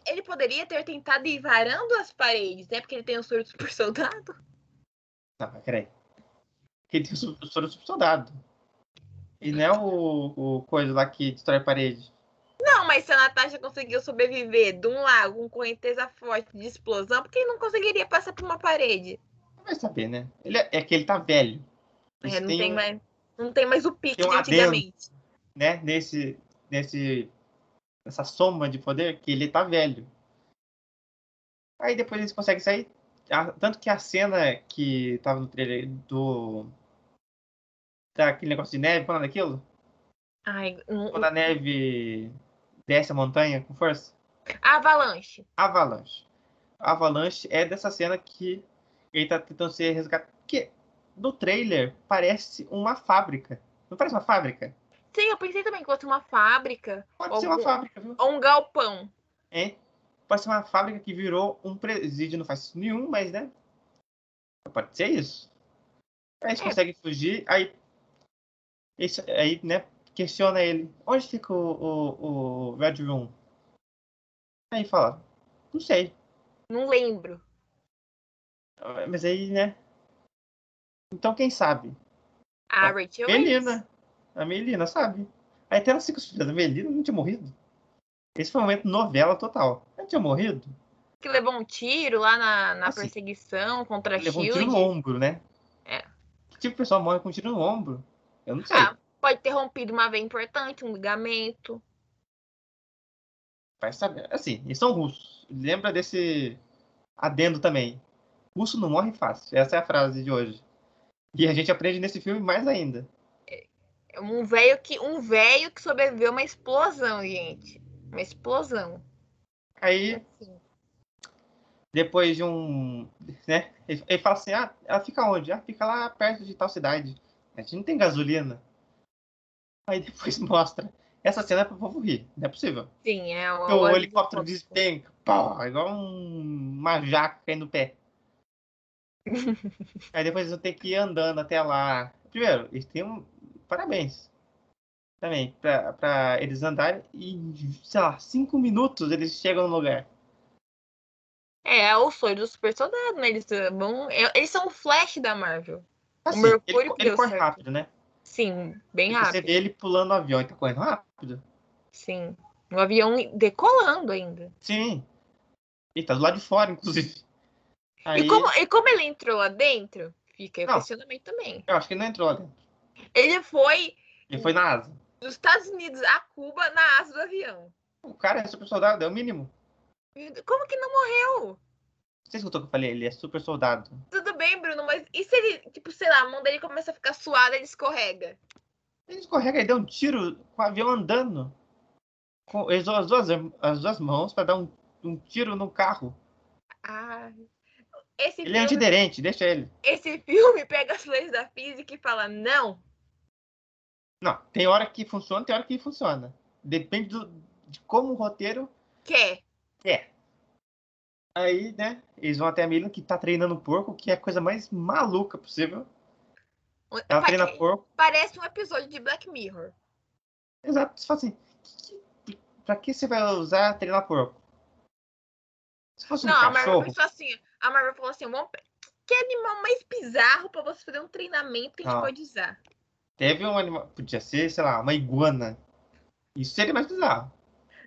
Ele poderia ter tentado ir varando as paredes, né? Porque ele tem o soro de super soldado. Não, mas peraí. Ele tem o su- o soro super soldado. E não é o, o coisa lá que destrói a parede. Não, mas se a Natasha conseguiu sobreviver de um lago com correnteza forte de explosão, por que ele não conseguiria passar por uma parede? Não vai saber, né? Ele é, é que ele tá velho. É, não, tem um- mais, não tem mais o pique tem um de antigamente. né, nesse, nesse, nessa soma de poder que ele tá velho. Aí depois eles conseguem sair. Tanto que a cena que tava no trailer do. Daquele negócio de neve, qual é daquilo? Ai, não- Quando a neve desce a montanha com força. Avalanche. Avalanche. Avalanche é dessa cena que ele tá tentando ser resgatado. Porque no trailer parece uma fábrica. Não parece uma fábrica? Sim, eu pensei também que fosse uma fábrica Pode ser uma fábrica, viu? ou um galpão. hein? Pode ser uma fábrica que virou um presídio, não faz nenhum, mas né? Pode ser isso. Aí eles É. conseguem fugir, aí. Isso, aí, né? Questiona ele. Onde fica o, o, o Red Room? Aí fala, não sei. Não lembro. Mas aí, né? Então quem sabe? A Ah, Rachel Weisz. A Melina, sabe? Aí até ela fica surpresa. A Melina não tinha morrido. Esse foi um momento novela total. Ela tinha morrido? Que levou um tiro lá na, na Assim, perseguição contra a Levou um Shield. tiro no ombro, né? É. Que tipo de pessoa morre com um tiro no ombro? Eu não sei. Ah, pode ter rompido uma veia importante, um ligamento. Vai saber. Assim, eles são russos. Lembra desse adendo também. Russo não morre fácil. Essa é a frase de hoje. E a gente aprende nesse filme mais ainda. Um velho que um velho que sobreviveu a uma explosão, gente. Uma explosão. Aí, Assim. depois de um. Né? Ele, ele fala assim: ah, ela fica onde? Ah, fica lá perto de tal cidade. A gente não tem gasolina. Aí depois mostra. Essa cena é pro povo rir. Não é possível. Sim, é o, Porque o helicóptero despenca. Igual um, uma jaca caindo no pé. Aí depois vão ter que ir andando até lá. Primeiro, eles têm um. Parabéns. Também, pra, pra eles andarem e, em, sei lá, cinco minutos eles chegam no lugar. É, é o sonho do super soldado, né? Eles vão. é- Eles são o Flash da Marvel. Assim, Mercúrio ele, ele corre certo. rápido, né? Sim, bem E Você rápido. vê ele pulando o avião e tá correndo rápido. Sim. O avião decolando ainda. Sim. Ele tá do lado de fora, inclusive. Aí, E, como, e como ele entrou lá dentro, fica o questionamento também. Eu acho que ele não entrou lá dentro. Ele foi Ele foi na asa. dos Estados Unidos a Cuba na asa do avião. O cara é super soldado, é o mínimo. Como que não morreu? Você escutou o que eu falei? Ele é super soldado. Tudo bem, Bruno, mas e se ele, tipo, sei lá, a mão dele começa a ficar suada, ele escorrega? Ele escorrega e deu um tiro com o avião andando. Com, ele usou as duas, as duas mãos pra dar um, um tiro no carro. Ah. Esse Ele é filme, antiderente, deixa ele. esse filme pega as leis da física e fala, não, Não, tem hora que funciona, tem hora que funciona. Depende do, de como o roteiro quer. é. Aí, né, eles vão até a Mila que tá treinando porco, que é a coisa mais maluca possível. Ela Pa- treina porco. Parece um episódio de Black Mirror. Exato. Você fala assim, que, pra que você vai usar treinar porco? Se fosse um não, a Marvel cachorro, pensou assim, a Marvel falou assim, vamos, que animal mais bizarro pra você fazer um treinamento que a gente Não. pode usar? Teve um animal. Podia ser, sei lá, uma iguana. Isso seria mais bizarro.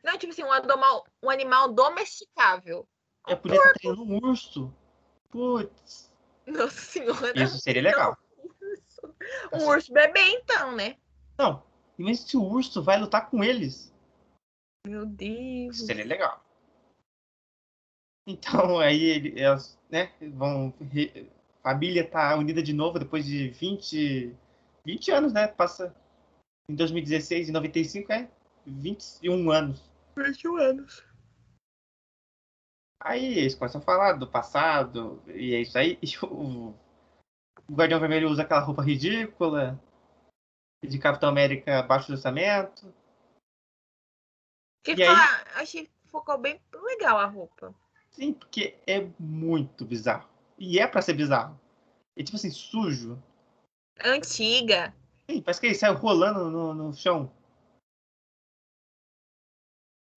Não, tipo assim, um animal, um animal domesticável. Eu podia estar treinando um urso. Putz. Nossa senhora. Isso seria legal. Um urso bebê, então, né? Não. Imagina se o urso vai lutar com eles. Meu Deus. Isso seria legal. Então, aí ele- elas, né, vão. família tá unida de novo depois de 20. 20 anos, né? Passa. Em 2016 e 95 é 21 anos. 21 anos. Aí eles começam a falar do passado, e é isso aí. O, o Guardião Vermelho usa aquela roupa ridícula de Capitão América baixo do orçamento. Que E fa- Achei que ficou bem legal a roupa. Sim, porque é muito bizarro. E é pra ser bizarro. É tipo assim, sujo. Antiga. Sim, parece que ele saiu rolando no, no chão.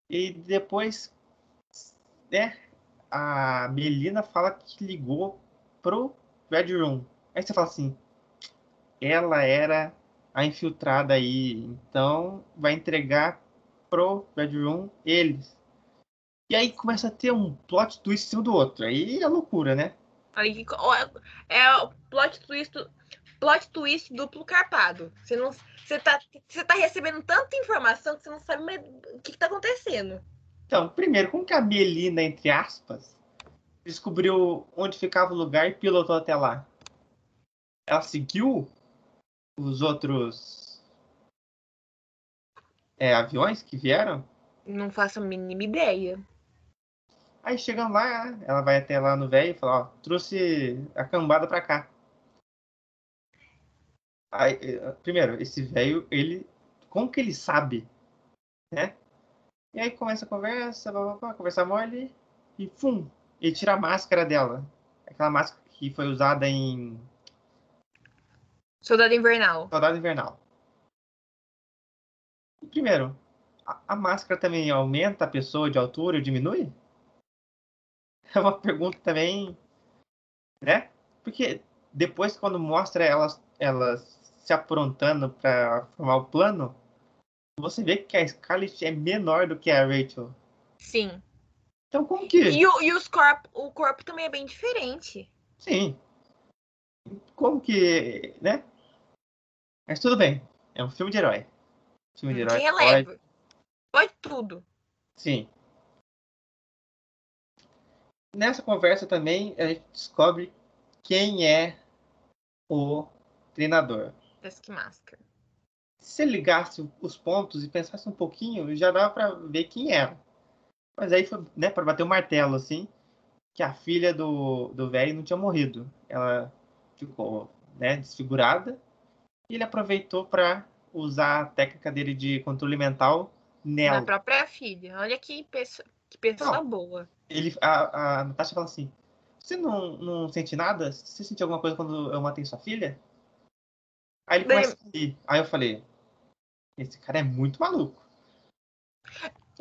E depois, né, a Melina fala que ligou pro Red Room. Aí você fala assim, ela era a infiltrada aí, então vai entregar pro Red Room eles. E aí começa a ter um plot twist em cima do outro. Aí é loucura, né? Aí, é o plot twist, plot twist duplo carpado. Você não, você tá, você tá recebendo tanta informação que você não sabe o que, que tá acontecendo. Então, primeiro, como que a Melina, entre aspas, descobriu onde ficava o lugar e pilotou até lá? Ela seguiu os outros é, aviões que vieram? Não faço a mínima ideia. Aí chegando lá, ela vai até lá no velho e fala, ó, trouxe a cambada pra cá. Aí, eh, primeiro, esse velho, ele. Como que ele sabe? Né? E aí começa a conversa, blá, blá, blá, conversa mole, e fum! Ele tira a máscara dela. Aquela máscara que foi usada em Soldado Invernal. Soldado Invernal. Primeiro, a, a máscara também aumenta a pessoa de altura ou diminui? É uma pergunta também, né? Porque depois quando mostra elas, elas se aprontando para formar o plano, você vê que a Scarlett é menor do que a Rachel. Sim. Então como que? E, o, e os corpo, o corpo também é bem diferente. Sim. Como que, né? Mas tudo bem. É um filme de herói. Filme de herói. Quem pode- releva? Pode tudo. Sim. Nessa conversa também a gente descobre quem é o treinador. Task Masker. Se ele ligasse os pontos e pensasse um pouquinho, já dava pra ver quem era. Mas aí foi, né, para bater o martelo assim, que a filha do do velho não tinha morrido. Ela ficou, né, desfigurada. E ele aproveitou para usar a técnica dele de controle mental nela. Na própria filha. Olha que pessoa, que pessoa Não. boa. ele, a, a Natasha fala assim: Você não, não sente nada? Você sentiu alguma coisa quando eu matei sua filha? Aí ele começa a rir. Aí eu falei: Esse cara é muito maluco.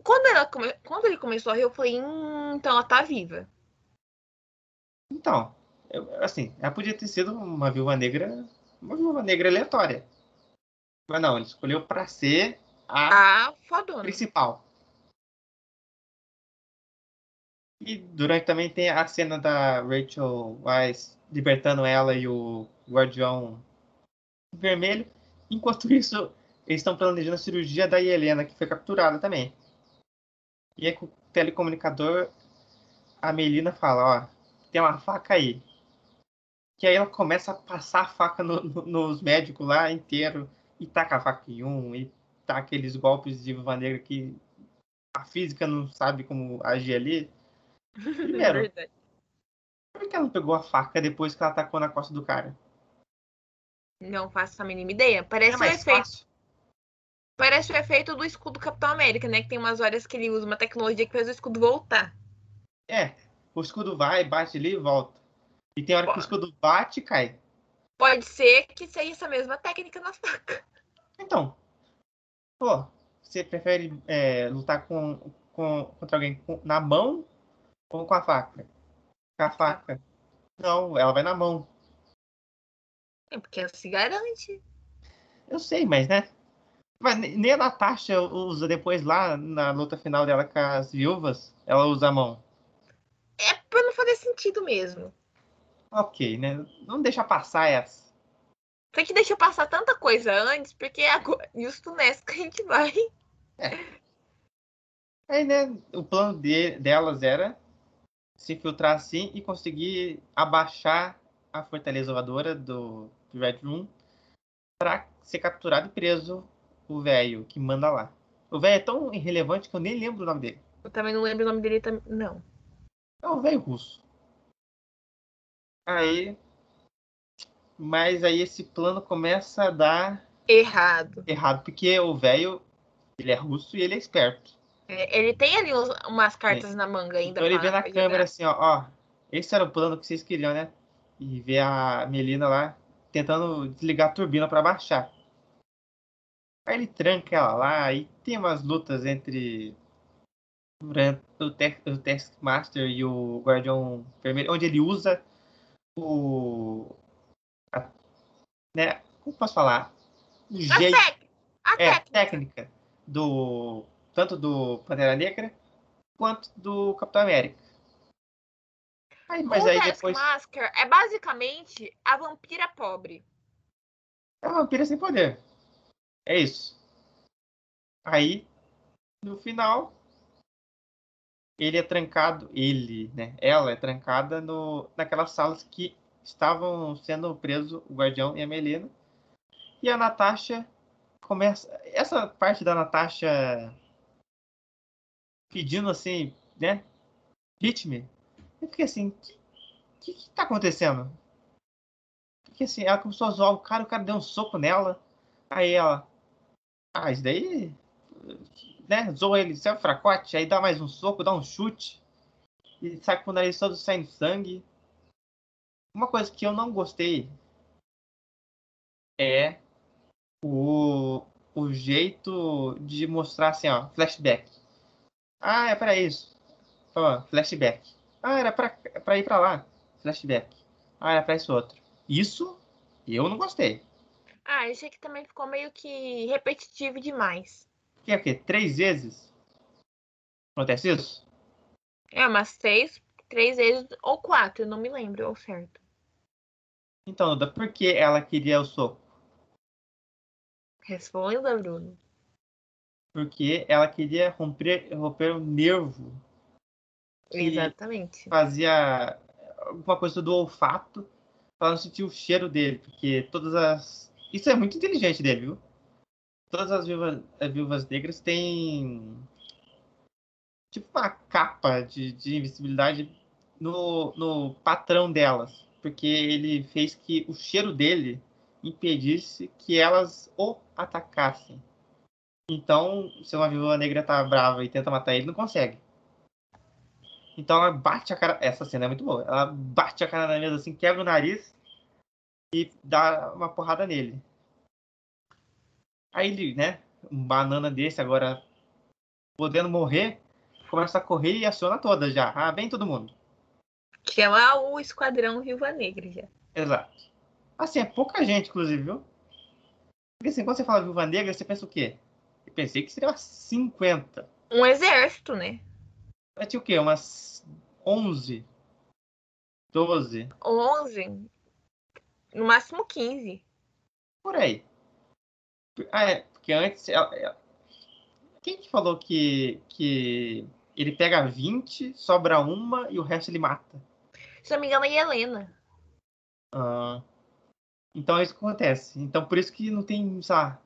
Quando, ela come... Quando ele começou a rir, eu falei, hum, então ela tá viva. Então, eu- assim, ela podia ter sido uma viúva negra, uma viúva negra aleatória. Mas não, ele escolheu pra ser a Ah, fodona. principal. E durante também tem a cena da Rachel Weisz libertando ela e o Guardião Vermelho. Enquanto isso, eles estão planejando a cirurgia da Helena, que foi capturada também. E aí com o telecomunicador, a Melina fala, ó, tem uma faca aí. Que aí ela começa a passar a faca no- no- nos médicos lá inteiro. E taca a faca em um, e tá aqueles golpes de viúva negra que a física não sabe como agir ali. Primeiro, Verdade. por que ela não pegou a faca depois que ela atacou na costa do cara? Não faço a mínima ideia. Parece É o mais efeito. fácil. Parece o efeito do escudo Capitão América, né? Que tem umas horas que ele usa uma tecnologia que faz o escudo voltar. É, o escudo vai, bate ali e volta. E tem hora que o escudo bate e cai. Pode ser que seja essa mesma técnica na faca. Então, pô, você prefere é, lutar com, com, contra alguém com- na mão ou com a faca? Com a faca. Não, ela vai na mão. É porque ela se garante. Eu sei, mas né? Mas nem a Natasha usa depois lá na luta final dela com as viúvas, ela usa a mão. É pra não fazer sentido mesmo. Ok, né? Não deixa passar essa. Foi que deixou passar tanta coisa antes, porque é justo nessa que a gente vai. É. Aí, né, o plano de, delas era se infiltrar assim e conseguir abaixar a fortaleza voadora do, Room para ser capturado e preso o velho que manda lá. O velho é tão irrelevante que eu nem lembro o nome dele. Eu também não lembro o nome dele, não. É o velho russo. Aí. Mas aí esse plano começa a dar. Errado. Errado, porque o velho. Ele é russo e ele é esperto. É, ele tem ali umas cartas é. na manga ainda. Então ele vê na câmera assim, ó, ó. Esse era o plano que vocês queriam, né? E vê a Melina lá tentando desligar a turbina para baixar. Aí ele tranca ela lá e tem umas lutas entre o, Taskmaster e o Guardião Vermelho, onde ele usa o. A, né, como posso falar? O jeito. A, é, técnica. técnica do. Tanto do Pantera Negra quanto do Capitão América. Aí, mas o aí depois. Masker é basicamente a vampira pobre. É a vampira sem poder. É isso. Aí, no final, ele é trancado, ele, né? Ela é trancada no, naquelas salas que estavam sendo presos o Guardião e a Melina. E a Natasha começa. Essa parte da Natasha pedindo assim, né? Hit Eu fiquei assim, o que, que, que tá acontecendo? Porque assim, ela começou a zoar o cara, o cara deu um soco nela. Aí ela. Ah, isso daí né, zoa ele, sai o fracote, aí dá mais um soco, dá um chute, e sai com o nariz todo saindo sangue. Uma coisa que eu não gostei é o, o jeito de mostrar assim, ó, flashback. Ah, é para isso. Ó, flashback. Ah, era pra, pra ir pra lá. Flashback. Ah, era pra isso outro. Isso eu não gostei. Ah, achei que também ficou meio que repetitivo demais. Que é o quê? Três vezes? Acontece isso? É, umas três, três vezes ou quatro, não me lembro ao certo. Então, Duda, por que ela queria o soco? Responda, Bruno. Porque ela queria romper, romper o nervo. Exatamente. Fazia alguma coisa do olfato para não sentir o cheiro dele. Porque todas as. Isso é muito inteligente dele, viu? todas as viúvas, as viúvas negras têm tipo uma capa de, de invisibilidade no, no patrão delas, porque ele fez que o cheiro dele impedisse que elas o atacassem. Então, se uma viúva negra tá brava e tenta matar ele, não consegue. Então ela bate a cara. Essa cena é muito boa. Ela bate a cara na mesa assim, quebra o nariz e dá uma porrada nele. Aí ele, né, um banana desse agora podendo morrer, começa a correr e aciona toda já. Ah, vem todo mundo. Chama o Esquadrão Viúva Negra já. Exato. Assim, é pouca gente, inclusive, viu? Porque assim, quando você fala Viúva Negra, você pensa o quê? Eu pensei que seria umas 50. Um exército, né? Mas tinha o quê? Umas 11? 12? 11? No máximo 15. Por aí. Ah, é, porque antes. Quem que falou que, que ele pega 20, sobra uma e o resto ele mata? Se não me engano, é Helena. Ah, então é isso que acontece. Então por isso que não tem, sei lá,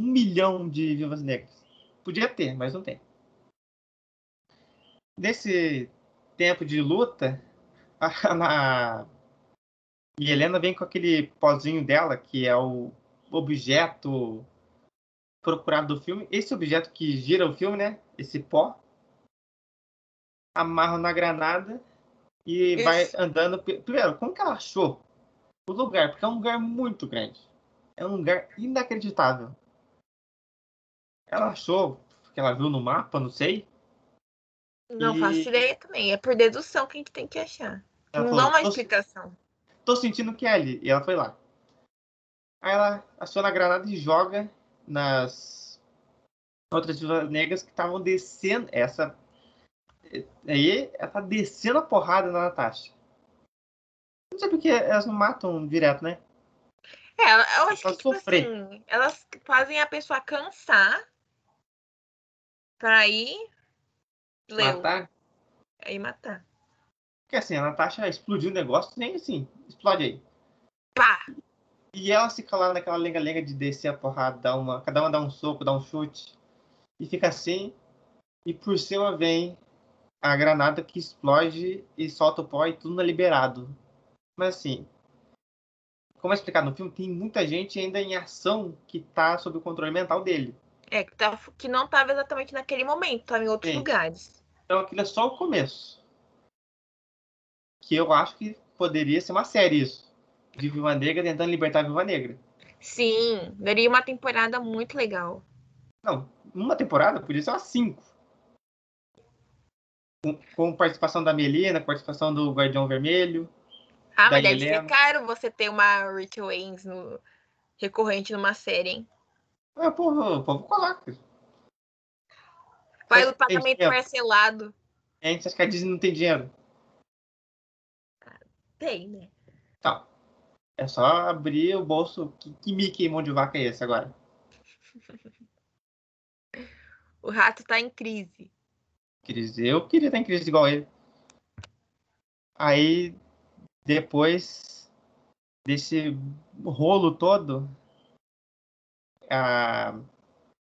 um milhão de viúvas negras. Podia ter, mas não tem. Nesse tempo de luta, a, a Helena vem com aquele pozinho dela, que é o objeto procurado do filme. Esse objeto que gira o filme, né? Esse pó. Amarra na granada e Isso. vai andando. Primeiro, como que ela achou o lugar? Porque é um lugar muito grande. É um lugar inacreditável. Ela achou, que ela viu no mapa, não sei. Não e... faço ideia também. É por dedução que a gente tem que achar. Ela não falou, dá uma explicação. Tô sentindo que é ali. E ela foi lá. Aí ela aciona a granada e joga nas outras viúvas negras que estavam descendo. Essa. Aí ela tá descendo a porrada na Natasha. Não sei porque elas não matam direto, né? É, eu acho que, tipo assim, elas fazem a pessoa cansar pra ir... Matar? Aí matar. Porque assim, a Natasha explodiu o negócio, nem assim, explode aí. Pá! E ela fica lá naquela lenga-lenga de descer a porrada, dar uma, cada uma dá um soco, dá um chute. E fica assim. E por cima vem a granada que explode e solta o pó e tudo é liberado. Mas assim, como é explicado no filme, tem muita gente ainda em ação que tá sob o controle mental dele. É, que, tá, que não tava exatamente naquele momento, tava em outros lugares. Então aquilo é só o começo. Que eu acho que poderia ser uma série isso. De Viva Negra tentando libertar a Viva Negra. Sim, daria uma temporada muito legal. Não, uma temporada podia ser umas cinco. Com, com participação da Melina, participação do Guardião Vermelho. Ah, mas deve ser caro você ter uma Rachel Ains no... recorrente numa série, hein? É, porra, o povo coloca. Faz o pagamento parcelado. É, você acha que a Disney não tem dinheiro? Tem, né? Tá. É só abrir o bolso. Que, que Mickey mão de vaca é esse agora? o rato tá em crise. Crise. Eu queria estar em crise igual ele. Aí depois desse rolo todo, a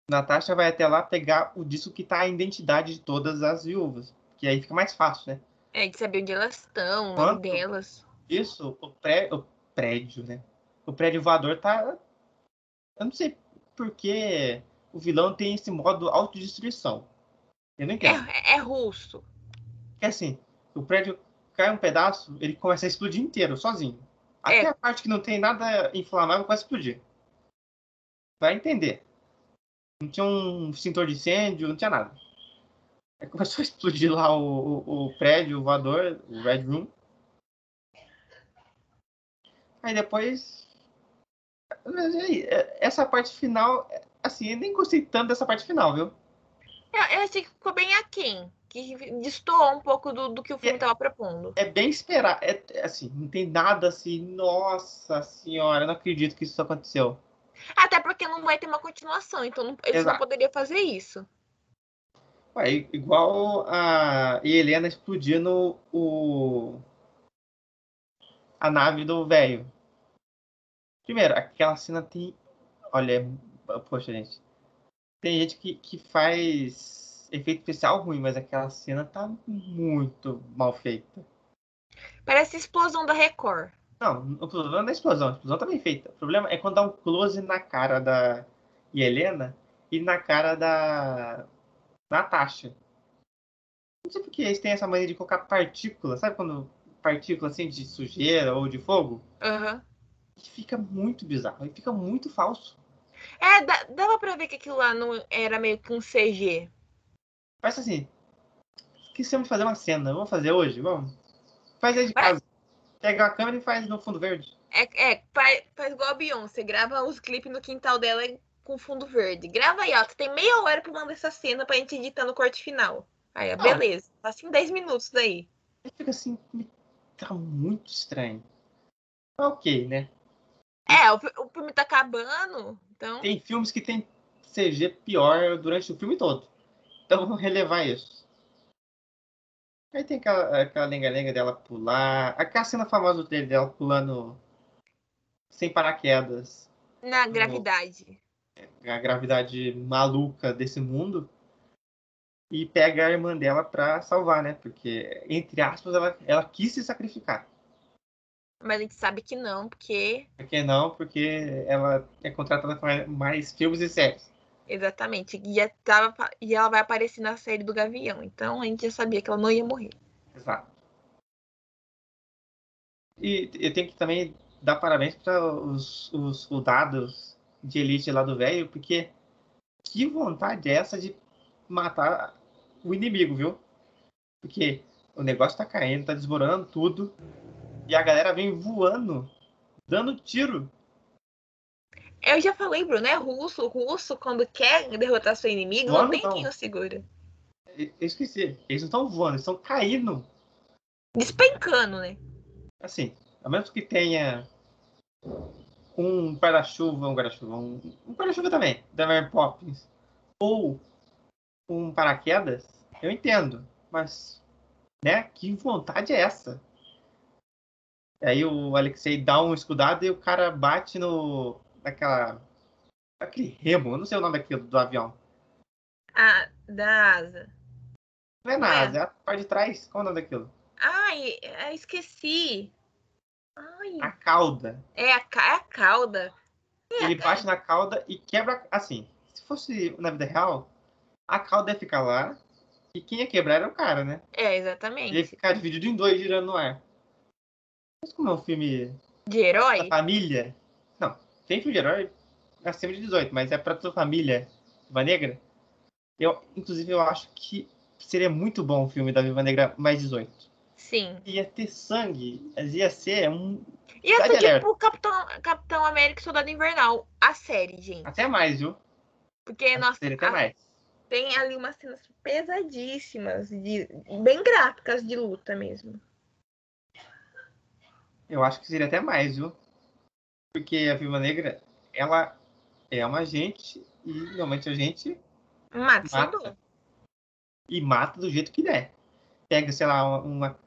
Natasha vai até lá pegar o disco que tá a identidade de todas as viúvas. Que aí fica mais fácil, né? É, de saber onde elas estão, o nome delas. Isso, o, pré, o prédio, né? O prédio voador tá. Eu não sei por que o vilão tem esse modo autodestruição. Eu não entendo. É, é russo. É assim, o prédio cai um pedaço, ele começa a explodir inteiro, sozinho. Até é. a parte que não tem nada inflamável começa a explodir. Vai entender. Não tinha um extintor de incêndio, não tinha nada. Aí começou a explodir lá o, o, o prédio, o voador, o Red Room. Aí depois. Essa parte final, assim, eu nem gostei tanto dessa parte final, viu? Eu, eu achei que ficou bem aquém que destoou um pouco do, do que o filme estava é, propondo. É bem esperar. É, assim, não tem nada assim, nossa senhora, eu não acredito que isso aconteceu. Até porque não vai ter uma continuação, então não, eles Exato. não poderiam fazer isso. Ué, igual a Helena explodindo o a nave do velho. Primeiro, aquela cena tem. Olha, poxa, gente. Tem gente que, que faz efeito especial ruim, mas aquela cena tá muito mal feita. Parece explosão da Record. Não, o problema não é a explosão, a explosão tá bem feita. O problema é quando dá um close na cara da Helena e na cara da Natasha. Não sei porque eles têm essa mania de colocar partícula, sabe quando partícula assim de sujeira ou de fogo? Aham. Uhum. Fica muito bizarro, e fica muito falso. É, dava pra ver que aquilo lá não era meio que um CG. Faz assim. Esquecemos de fazer uma cena. Vamos fazer hoje? Vamos. Faz aí de casa. Pega a câmera e faz no fundo verde. É, é faz, faz igual a Beyoncé. Grava os clipes no quintal dela com fundo verde. Grava aí, ó. Tu tem meia hora pra mandar essa cena pra gente editar no corte final. Aí, ó, ah. beleza. Assim 10 minutos daí. Fica assim, tá muito estranho. Ok, né? É, o, o filme tá acabando, então... Tem filmes que tem CG pior durante o filme todo. Então vamos relevar isso. Aí tem aquela, aquela lenga-lenga dela pular. Aquela cena famosa dele, dela pulando sem paraquedas. Na gravidade. No, a gravidade maluca desse mundo. E pega a irmã dela pra salvar, né? Porque, entre aspas, ela, ela quis se sacrificar. Mas a gente sabe que não, porque. Por que não? Porque ela é contratada para mais filmes e séries. Exatamente. E, é, tava, e ela vai aparecer na série do Gavião. Então a gente já sabia que ela não ia morrer. Exato. E eu tenho que também dar parabéns para os, os soldados de elite lá do velho, porque que vontade é essa de matar o inimigo, viu? Porque o negócio tá caindo, tá desmoronando tudo. E a galera vem voando, dando tiro. Eu já falei, Bruno, é russo. O russo, quando quer derrotar seu inimigo, voando, não tem não. quem o segura. Eu esqueci. Eles não estão voando, eles estão caindo. Despencando, né? Assim, a menos que tenha um para-chuva, um guarda-chuva, um, um para-chuva também, da Mary Poppins, ou um paraquedas, eu entendo, mas, né, que vontade é essa? Aí o Alexei dá um escudado e o cara bate no. Naquela. aquele remo, eu não sei o nome daquilo do avião. Ah, da asa. Não é na é. asa, é a parte de trás. Qual é o nome daquilo? Ai, esqueci. Ai. A cauda. É a, é a cauda. É, Ele bate na cauda e quebra. Assim, se fosse na vida real, a cauda ia ficar lá e quem ia quebrar era o cara, né? É, exatamente. Ia ficar dividido em dois girando no ar. Mas como é um filme. De herói? Da família. Tem filme de herói acima de 18, mas é pra tua família Viva Negra. Eu, inclusive, eu acho que seria muito bom o filme da Viva Negra mais 18. Sim. Ia ter sangue. Ia ser um. Ia ser tipo Capitão, Capitão América e Soldado Invernal. A série, gente. Até mais, viu? Porque, nossa. Seria até a... mais. Tem ali umas cenas pesadíssimas, de, bem gráficas de luta mesmo. Eu acho que seria até mais, viu? Porque a Viva Negra, ela é uma agente e normalmente a gente mata, mata. E mata do jeito que der pega, sei lá, uma,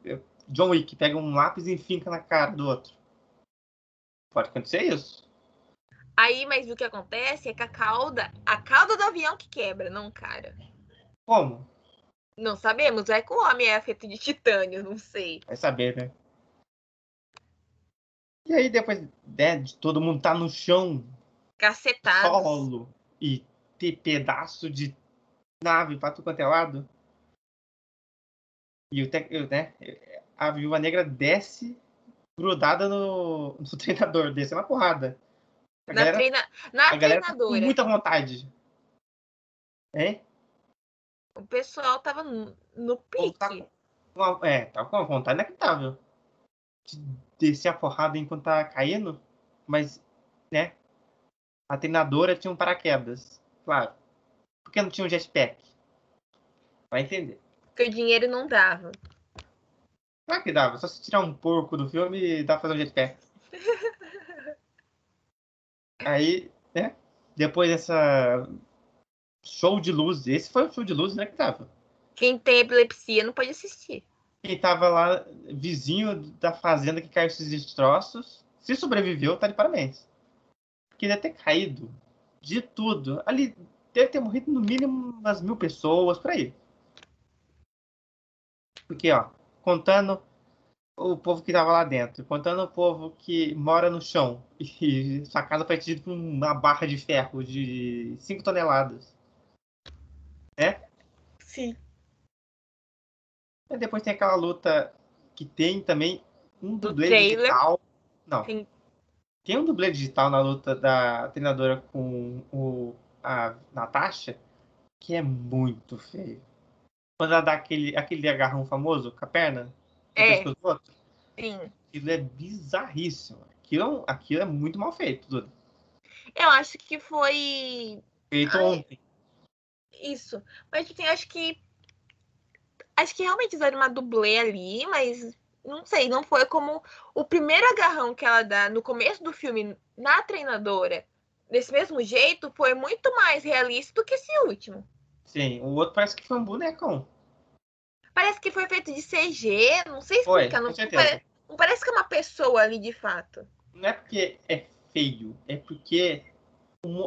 John Wick pega um lápis e finca na cara do outro. Pode acontecer isso. Aí, mas o que acontece é que a cauda, a cauda do avião que quebra, não cara. Como? Não sabemos, é que o homem é feito de titânio, não sei. Vai saber, né? E aí depois né, de todo mundo tá no chão, cacetado, solo e ter pedaço de nave pra tudo quanto é lado. E o, né, a viúva negra desce grudada no, no treinador, desce uma porrada. A na galera, treina, na a galera tá com muita vontade. Hein? O pessoal tava no, no pique. Tá é, tava com uma vontade inacreditável descer a porrada enquanto tá caindo, mas, né? A treinadora tinha um paraquedas, claro. Porque não tinha um jetpack? Vai entender. Porque o dinheiro não dava. Claro que dava. Só se tirar um porco do filme, dá pra fazer um jetpack. Aí, né? Depois dessa show de luz, esse foi o show de luz, né, que tava. Quem tem epilepsia não pode assistir. Quem tava lá, vizinho da fazenda que caiu esses destroços, se sobreviveu, tá de parabéns. Deve ter caído de tudo. Ali deve ter morrido no mínimo umas mil pessoas, por aí. Porque, ó, contando o povo que tava lá dentro, contando o povo que mora no chão e sua casa foi atingida por uma barra de ferro de 5 toneladas. Né? Sim. E depois tem aquela luta que tem também um dublê digital. Não. Sim. Tem um dublê digital na luta da treinadora com o, a Natasha que é muito feio. Quando ela dá aquele, aquele agarrão famoso com a perna, é. do outro. Sim. Aquilo é bizarríssimo. Aquilo, aquilo é muito mal feito, tudo. Eu acho que foi. Feito Ai, ontem. Isso. Mas assim, acho que. Acho que realmente fizeram uma dublê ali, mas não sei, não foi como o primeiro agarrão que ela dá no começo do filme na treinadora, desse mesmo jeito, foi muito mais realista do que esse último. Sim, o outro parece que foi um bonecão. Parece que foi feito de CG, não sei explicar. Foi, não, parece, não parece que é uma pessoa ali de fato. Não é porque é feio, é porque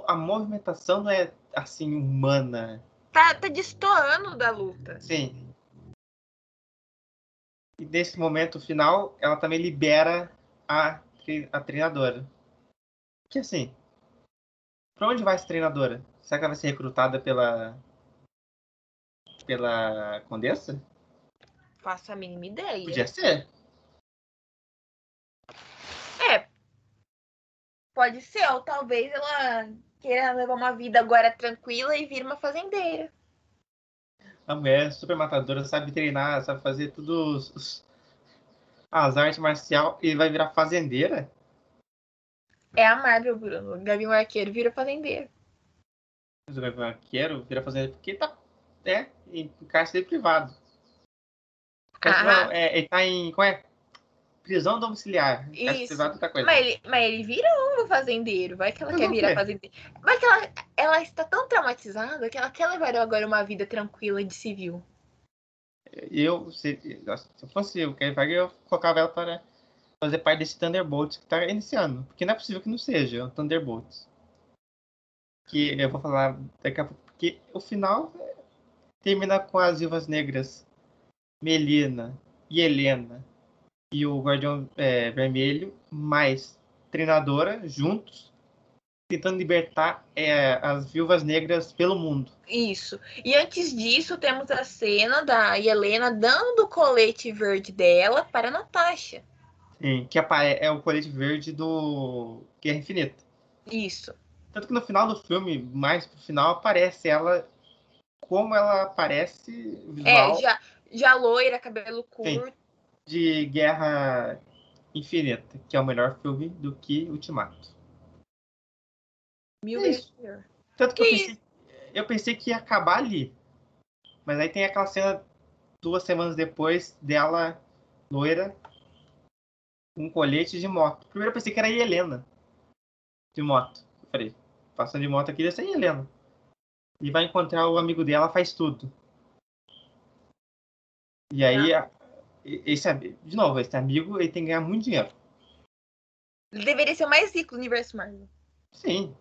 a movimentação não é assim humana. Tá, tá destoando da luta. Sim. E nesse momento final, ela também libera a, a treinadora. Que assim, pra onde vai essa treinadora? Será que ela vai ser recrutada pela pela Condessa? Faço a mínima ideia. Podia ser. É. Pode ser, ou talvez ela queira levar uma vida agora tranquila e vir uma fazendeira. A mulher é super matadora, sabe treinar, sabe fazer tudo os, as artes marcial e vai virar fazendeira? É a Marvel, Bruno. O Gavião Arqueiro vira fazendeiro. Mas o Gavião Arqueiro vira fazendeiro porque tá é, em cárcere privado. Ah. Não, é, ele tá em. Qual é? Prisão domiciliar. Isso. Outra coisa. Mas, ele, mas ele vira um fazendeiro. Vai que ela quer virar fazendeiro. Vai que ela, ela está tão traumatizada que ela quer levar agora uma vida tranquila de civil. Eu, se, se eu fosse Kevin Feige, eu colocava ela para fazer parte desse Thunderbolts que está iniciando. Porque não é possível que não seja o Thunderbolts. Que eu vou falar daqui a pouco. Porque o final termina com as Viúvas Negras Melina e Helena e o Guardião é, Vermelho, mais treinadora, juntos, tentando libertar é, as viúvas negras pelo mundo. Isso. E antes disso, temos a cena da Helena dando o colete verde dela para Natasha. Sim, que é o colete verde do Guerra Infinita. Isso. Tanto que no final do filme, mais pro final, aparece ela como ela aparece visual. É, já, já loira, cabelo curto. Sim de Guerra Infinita, que é o melhor filme do que Ultimato. Mil é Tanto que, que eu, pensei, eu pensei que ia acabar ali. Mas aí tem aquela cena duas semanas depois dela loira com um colete de moto. Primeiro eu pensei que era a Helena de moto. Eu falei, passando de moto aqui, deve ser a Helena. E vai encontrar o amigo dela, faz tudo. E aí ah esse, de novo, esse amigo ele tem que ganhar muito dinheiro. Ele deveria ser o mais rico do universo Marvel. Sim.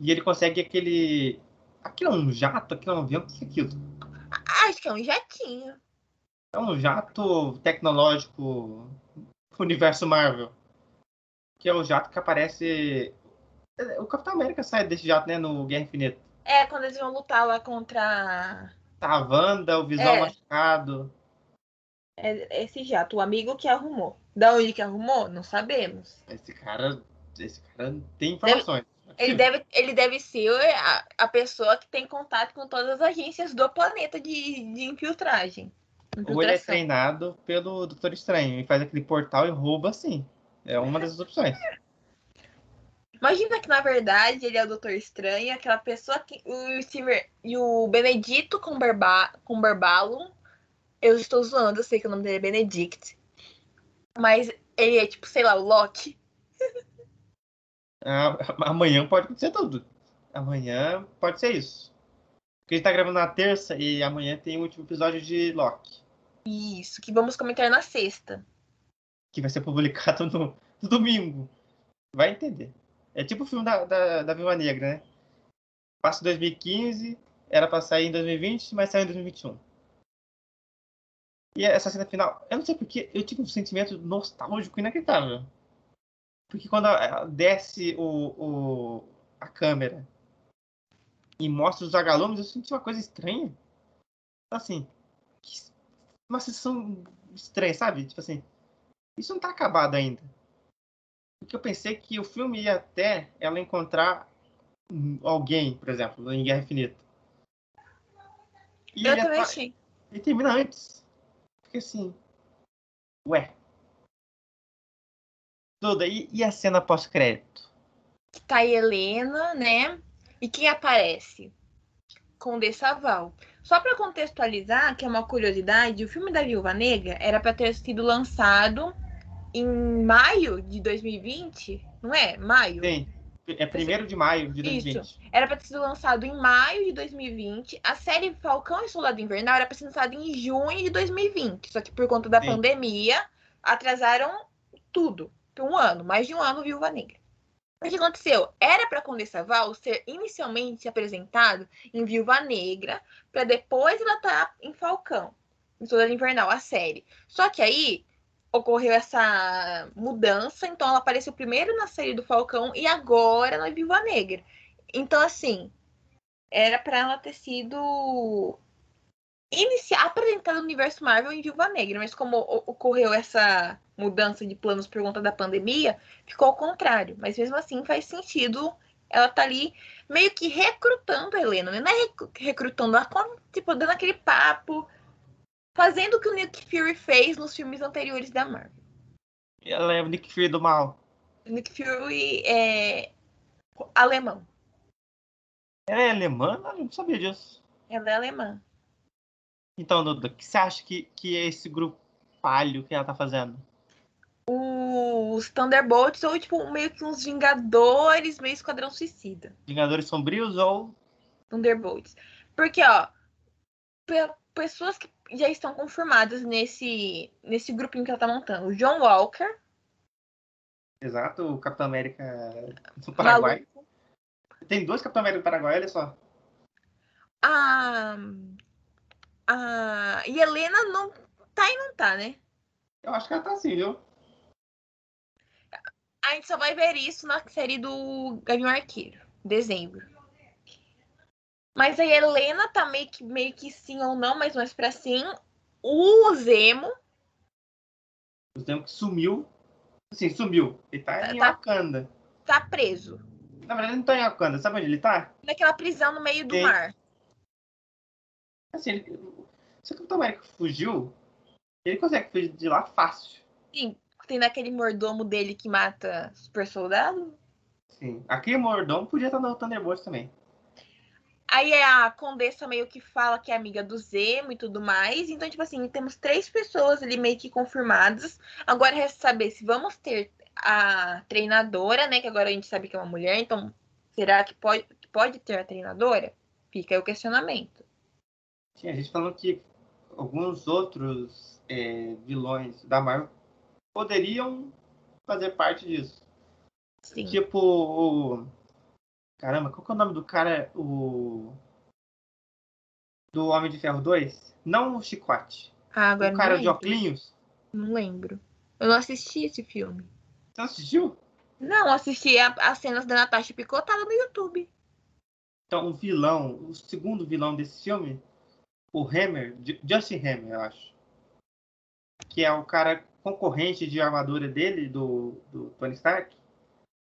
E ele consegue aquele. Aquilo é um jato? Aquilo é um avião? O que é aquilo? Acho que é um jatinho. É um jato tecnológico universo Marvel. Que é o jato que aparece. O Capitão América sai desse jato, né? No Guerra Infinita. É, quando eles vão lutar lá contra. Tá a Wanda, o visual é. machucado é esse jato, o amigo que arrumou. Da onde que arrumou? Não sabemos. Esse cara, esse cara tem informações. Deve, ele, deve, ele deve ser a, a pessoa que tem contato com todas as agências do planeta de, de infiltragem. Ou ele é treinado pelo Doutor Estranho e faz aquele portal e rouba assim. É uma das opções. Imagina que, na verdade, ele é o Doutor Estranho, aquela pessoa que. O Stever, e o Benedito com, Berba, com Berbalum eu estou zoando, eu sei que o nome dele é Benedict. Mas ele é tipo, sei lá, o Loki. Ah, amanhã pode acontecer tudo. Amanhã pode ser isso. Porque a gente tá gravando na terça e amanhã tem o último episódio de Loki. Isso, que vamos comentar na sexta. Que vai ser publicado no, no domingo. Vai entender. É tipo o filme da, da, da Viúva Negra, né? Passa 2015, era pra sair em 2020, mas saiu em 2021. E essa cena final, eu não sei porque, eu tive um sentimento nostálgico inacreditável. Porque quando desce o, o, a câmera e mostra os vagalumes, eu senti uma coisa estranha. Assim, uma sensação estranha, sabe? Tipo assim, isso não tá acabado ainda. Porque eu pensei que o filme ia até ela encontrar alguém, por exemplo, em Guerra Infinita. E eu também achei. E termina antes. Porque assim. Ué. Duda, e, e a cena pós-crédito? Tá a Helena, né? E quem aparece? Condé Saval. Só para contextualizar, que é uma curiosidade, o filme da Viúva Negra era para ter sido lançado em maio de 2020, não é? Maio? Sim. É primeiro de maio de 2020. Isso. Era para ter sido lançado em maio de 2020. A série Falcão e Soldado Invernal era para ser lançada em junho de 2020. Só que por conta da Sim. pandemia, atrasaram tudo. Por um ano, mais de um ano, Viúva Negra. O que aconteceu? Era para Condessa Val ser inicialmente apresentado em Viúva Negra, para depois ela estar tá em Falcão, em Soldado Invernal, a série. Só que aí ocorreu essa mudança, então ela apareceu primeiro na série do Falcão e agora na Viúva Negra. Então, assim, era para ela ter sido iniciar, apresentada no universo Marvel em Viúva Negra, mas como ocorreu essa mudança de planos por conta da pandemia, ficou ao contrário. Mas mesmo assim faz sentido ela tá ali meio que recrutando a Helena, né? Não é recrutando, ela tipo, dando aquele papo, fazendo o que o Nick Fury fez nos filmes anteriores da Marvel. Ela é o Nick Fury do mal. Nick Fury é alemão. Ela é alemã? Eu não sabia disso. Ela é alemã. Então, Duda, o que você acha que, que é esse grupo palho que ela tá fazendo? Os Thunderbolts ou, tipo, meio que uns Vingadores, meio Esquadrão Suicida. Vingadores Sombrios ou... Thunderbolts. Porque, ó, pessoas que já estão confirmadas nesse, nesse grupinho que ela tá montando. O John Walker. Exato, o Capitão América do Paraguai. Maluco. Tem dois Capitão América do Paraguai, olha só. A a e Helena não tá e não tá, né? Eu acho que ela tá sim, viu? A gente só vai ver isso na série do Gavião Arqueiro, dezembro. Mas a Helena tá meio que, meio que sim ou não, mas mais pra sim. O Zemo. O Zemo que sumiu. Sim, sumiu. Ele tá, tá em Wakanda. Tá preso. Na verdade, ele não tá em Wakanda. Sabe onde ele tá? Naquela prisão no meio do Tem... mar. Assim, ele, se o Capitão América fugiu, ele consegue fugir de lá fácil. Sim, tem naquele mordomo dele que mata super soldado. Sim, aquele mordomo podia estar no Thunderbolt também. Aí a Condessa meio que fala que é amiga do Zemo e tudo mais. Então, tipo assim, temos três pessoas ali meio que confirmadas. Agora resta saber se vamos ter a treinadora, né? Que agora a gente sabe que é uma mulher. Então, será que pode, pode ter a treinadora? Fica aí o questionamento. Sim, a gente falou que alguns outros é, vilões da Marvel poderiam fazer parte disso. Sim. Tipo. Caramba, qual que é o nome do cara? O. Do Homem de Ferro 2? Não o Chicote. Ah, agora o cara de óculos? Não lembro. Eu não assisti esse filme. Você assistiu? Não, assisti as cenas da Natasha picotada no YouTube. Então, o vilão, o segundo vilão desse filme o Hammer, Justin Hammer, eu acho. Que é o cara concorrente de armadura dele, do, do Tony Stark.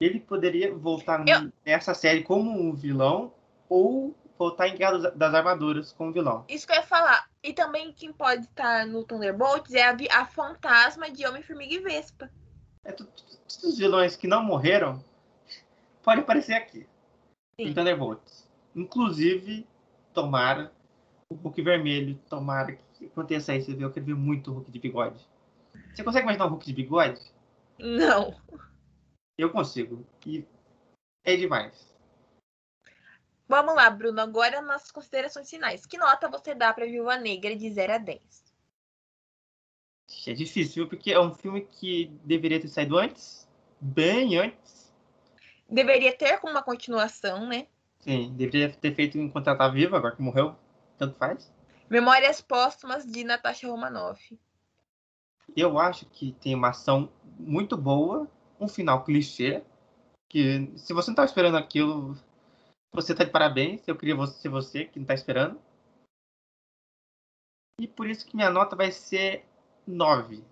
Ele poderia voltar eu... nessa série como um vilão ou voltar em Guerra das Armaduras como vilão. Isso que eu ia falar. E também quem pode estar no Thunderbolts é a, a fantasma de Homem-Formiga e Vespa. É, todos os vilões que não morreram podem aparecer aqui. Sim. Em Thunderbolts. Inclusive, tomara o Hulk vermelho. Tomara que aconteça isso. Eu quero ver muito o Hulk de bigode. Você consegue imaginar um Hulk de bigode? Não. Eu consigo. E é demais. Vamos lá, Bruno. Agora nas considerações finais. Que nota você dá para Viúva Negra de 0 a 10? É difícil, porque é um filme que deveria ter saído antes. Bem antes. Deveria ter como uma continuação, né? Sim, deveria ter feito enquanto ela tá viva, agora que morreu tanto faz. Memórias Póstumas de Natasha Romanoff. Eu acho que tem uma ação muito boa, um final clichê, que se você não estava esperando aquilo, você está de parabéns. Eu queria ser você que não está esperando. E por isso que minha nota vai ser 9.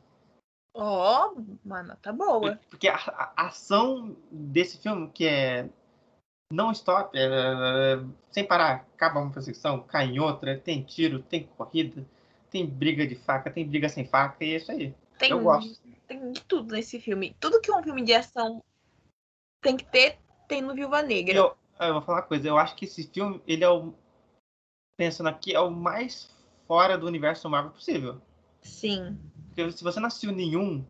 Ó, oh, uma nota boa. Porque a, a, ação desse filme, que é não stop, é, é, sem parar. Acaba uma perseguição, cai em outra, tem tiro, tem corrida, tem briga de faca, tem briga sem faca, e é isso aí. Tem, eu gosto. Tem de tudo nesse filme. Tudo que um filme de ação tem que ter, tem no Viúva Negra. Eu, eu vou falar uma coisa, eu acho que esse filme, ele é o. Pensando aqui, é o mais fora do universo Marvel possível. Sim. Porque se você não assistiu nenhum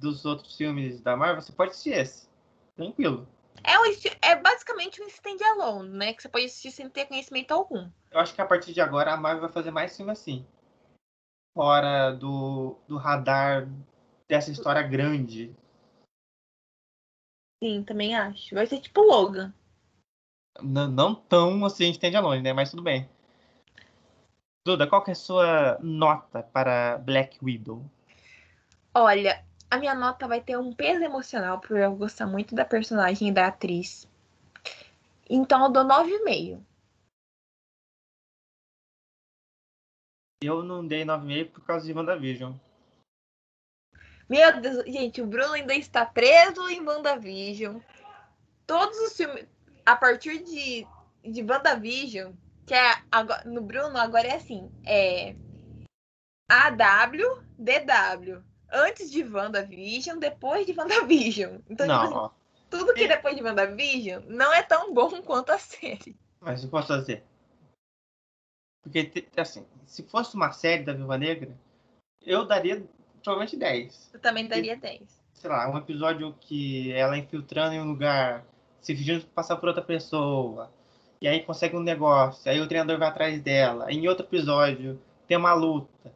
dos outros filmes da Marvel, você pode assistir esse. Tranquilo. É, um, é basicamente um stand-alone, né? Que você pode assistir sem ter conhecimento algum. Eu acho que a partir de agora a Marvel vai fazer mais filme assim. Fora do, do radar dessa história grande. Sim, também acho. Vai ser tipo Logan. Não, não tão assim stand-alone, né? Mas tudo bem. Duda, qual que é a sua nota para Black Widow? Olha, a minha nota vai ter um peso emocional, por eu gostar muito da personagem e da atriz. Então eu dou 9,5. Eu não dei 9,5 por causa de WandaVision. Meu Deus, gente, o Bruno ainda está preso em WandaVision. Todos os filmes. a partir de, de WandaVision, que é agora, no Bruno agora é assim, é AW, DW. Antes de WandaVision, depois de WandaVision. Então, não, tipo, assim, tudo que é depois de WandaVision não é tão bom quanto a série. Mas eu posso fazer. Porque, assim, se fosse uma série da Viva Negra, eu daria provavelmente 10. Eu também daria 10. Sei lá, um episódio que ela infiltrando em um lugar, se fingindo passar por outra pessoa, e aí consegue um negócio, aí o treinador vai atrás dela. Em outro episódio, tem uma luta,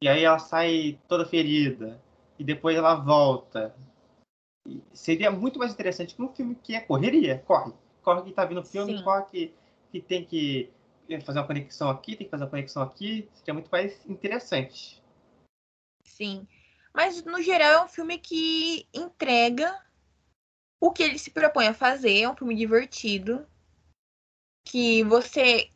e aí ela sai toda ferida, e depois ela volta. E seria muito mais interessante que um filme que é correria, corre. Corre que tá vindo o filme, Sim. corre que, que tem que fazer uma conexão aqui, tem que fazer uma conexão aqui, seria muito mais interessante. Sim. Mas, no geral, é um filme que entrega o que ele se propõe a fazer. É um filme divertido. Que você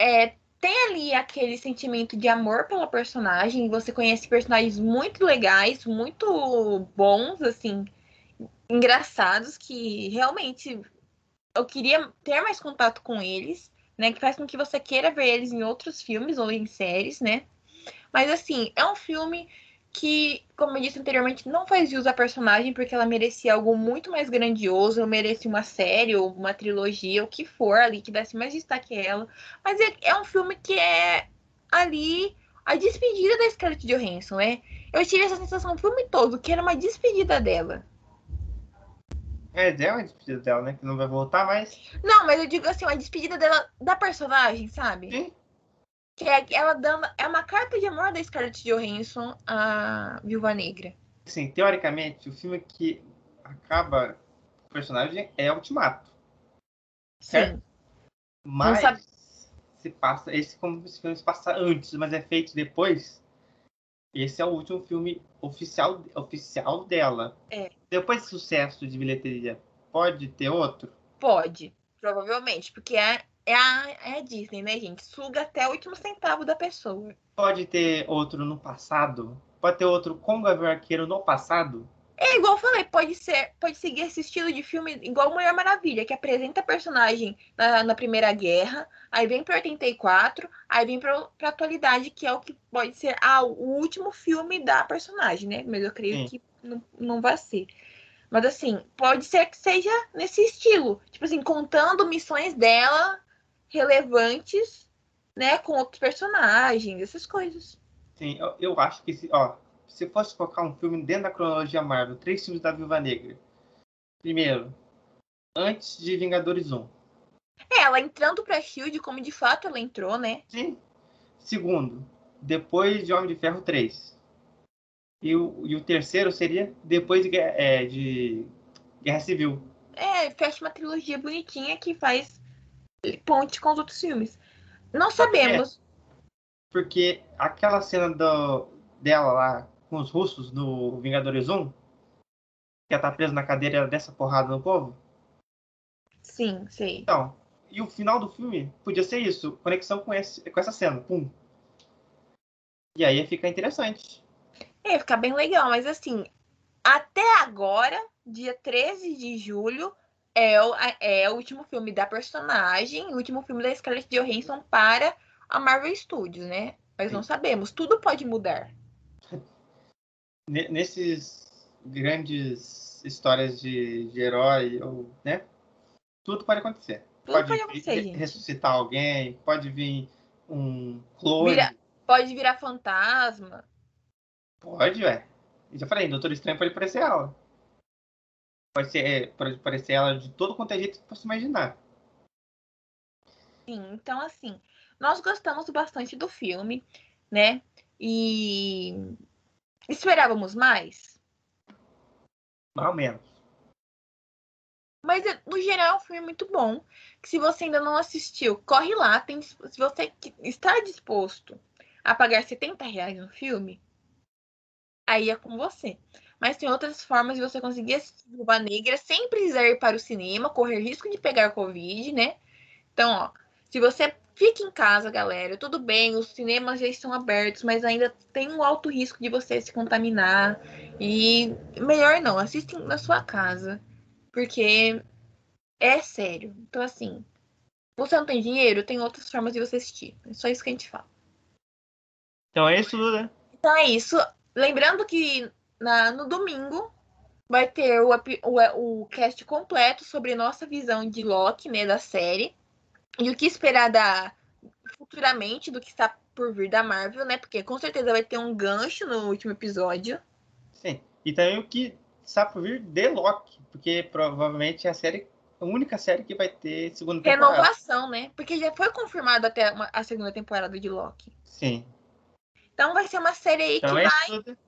é, tem ali aquele sentimento de amor pela personagem. Você conhece personagens muito legais, muito bons, assim, engraçados, que realmente eu queria ter mais contato com eles né? Que faz com que você queira ver eles em outros filmes ou em séries, né? Mas assim, é um filme que, como eu disse anteriormente, não faz jus à personagem porque ela merecia algo muito mais grandioso, merecia uma série ou uma trilogia, o que for ali, que desse mais destaque a ela. Mas é, é um filme que é ali a despedida da Scarlett Johansson, é. Eu tive essa sensação o filme todo, que era uma despedida dela. É, é uma despedida dela, né? Que não vai voltar mais. Não, mas eu digo assim, uma despedida dela da personagem, sabe? Sim. Que é ela dando. É uma carta de amor da Scarlett Johansson a Viúva Negra. Sim, teoricamente, o filme que acaba o personagem é Ultimato. Certo? Sim. Mas sabe... se passa. Esse como esse filme se passa antes, mas é feito depois. Esse é o último filme oficial, oficial dela. É. Depois de sucesso de bilheteria, pode ter outro? Pode, provavelmente, porque é, é, a, é a Disney, né, gente? Suga até o último centavo da pessoa. Pode ter outro no passado? Pode ter outro com Gavião Arqueiro no passado? É igual eu falei, pode ser, pode seguir esse estilo de filme igual Mulher Maravilha, que apresenta a personagem na, na Primeira Guerra, aí vem para 84, aí vem para a atualidade, que é o que pode ser ah, o último filme da personagem, né? Mas eu creio Sim. que não, não vai ser. Mas assim, pode ser que seja nesse estilo, tipo assim, contando missões dela relevantes, né, com outros personagens, essas coisas. Sim, eu, eu acho que se, ó, se fosse colocar um filme dentro da cronologia Marvel, três filmes da Viúva Negra. Primeiro, antes de Vingadores 1. É, ela entrando pra Shield como de fato ela entrou, né? Sim. Segundo, depois de Homem de Ferro 3. E o, e o terceiro seria depois de, é, de Guerra Civil. É, fecha uma trilogia bonitinha que faz ponte com os outros filmes. Não sabemos. É, porque aquela cena do, dela lá com os russos no Vingadores 1? Que ela tá presa na cadeira e ela desce a porrada no povo? Sim, sei. Então, e o final do filme podia ser isso, conexão com, esse, com essa cena, pum. E aí ia ficar interessante. É, ia ficar bem legal, mas assim, até agora, dia 13 de julho, é o, é o último filme da personagem, o último filme da Scarlett Johansson para a Marvel Studios, né? Mas não sabemos, tudo pode mudar nesses grandes histórias de, de herói, ou, né? Tudo pode acontecer. Tudo pode, pode acontecer, vir, ressuscitar alguém, pode vir um clone. Vira, pode virar fantasma. Pode, ué. Já falei, Doutor Estranho pode parecer ela. Pode ser, pode parecer ela de todo quanto é jeito que você imaginar. Sim, então assim, nós gostamos bastante do filme, né? E Esperávamos mais? Mais ou menos. Mas, no geral, é um filme muito bom. Que se você ainda não assistiu, corre lá. Tem, se você está disposto a pagar 70 reais no filme, aí é com você. Mas tem outras formas de você conseguir assistir Viúva Negra sem precisar ir para o cinema, correr risco de pegar Covid, né? Então, ó, se você Fique em casa, galera. Tudo bem, os cinemas já estão abertos, mas ainda tem um alto risco de você se contaminar. E melhor não, assistem na sua casa. Porque é sério. Então, assim, você não tem dinheiro, tem outras formas de você assistir. É só isso que a gente fala. Então é isso, né? Então é isso. Lembrando que na, no domingo vai ter o, o, o cast completo sobre nossa visão de Loki, né, da série. E o que esperar da futuramente do que está por vir da Marvel, né? Porque com certeza vai ter um gancho no último episódio. Sim. E também o que está por vir de Loki, porque provavelmente é a série a única série que vai ter segunda temporada. Renovação, né? Porque já foi confirmado até a segunda temporada de Loki. Sim. Então vai ser uma série aí então que é vai tudo.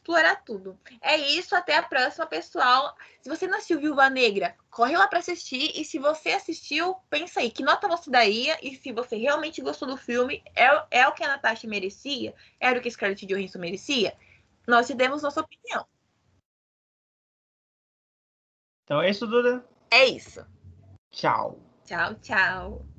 Explorar tudo. É isso, até a próxima, pessoal. Se você não assistiu Viúva Negra, corre lá para assistir. E se você assistiu, pensa aí, que nota você daria? E se você realmente gostou do filme, é, é o que a Natasha merecia? Era o que a Scarlett Johansson merecia? Nós te demos nossa opinião. Então é isso, Duda. É isso. Tchau. Tchau, tchau.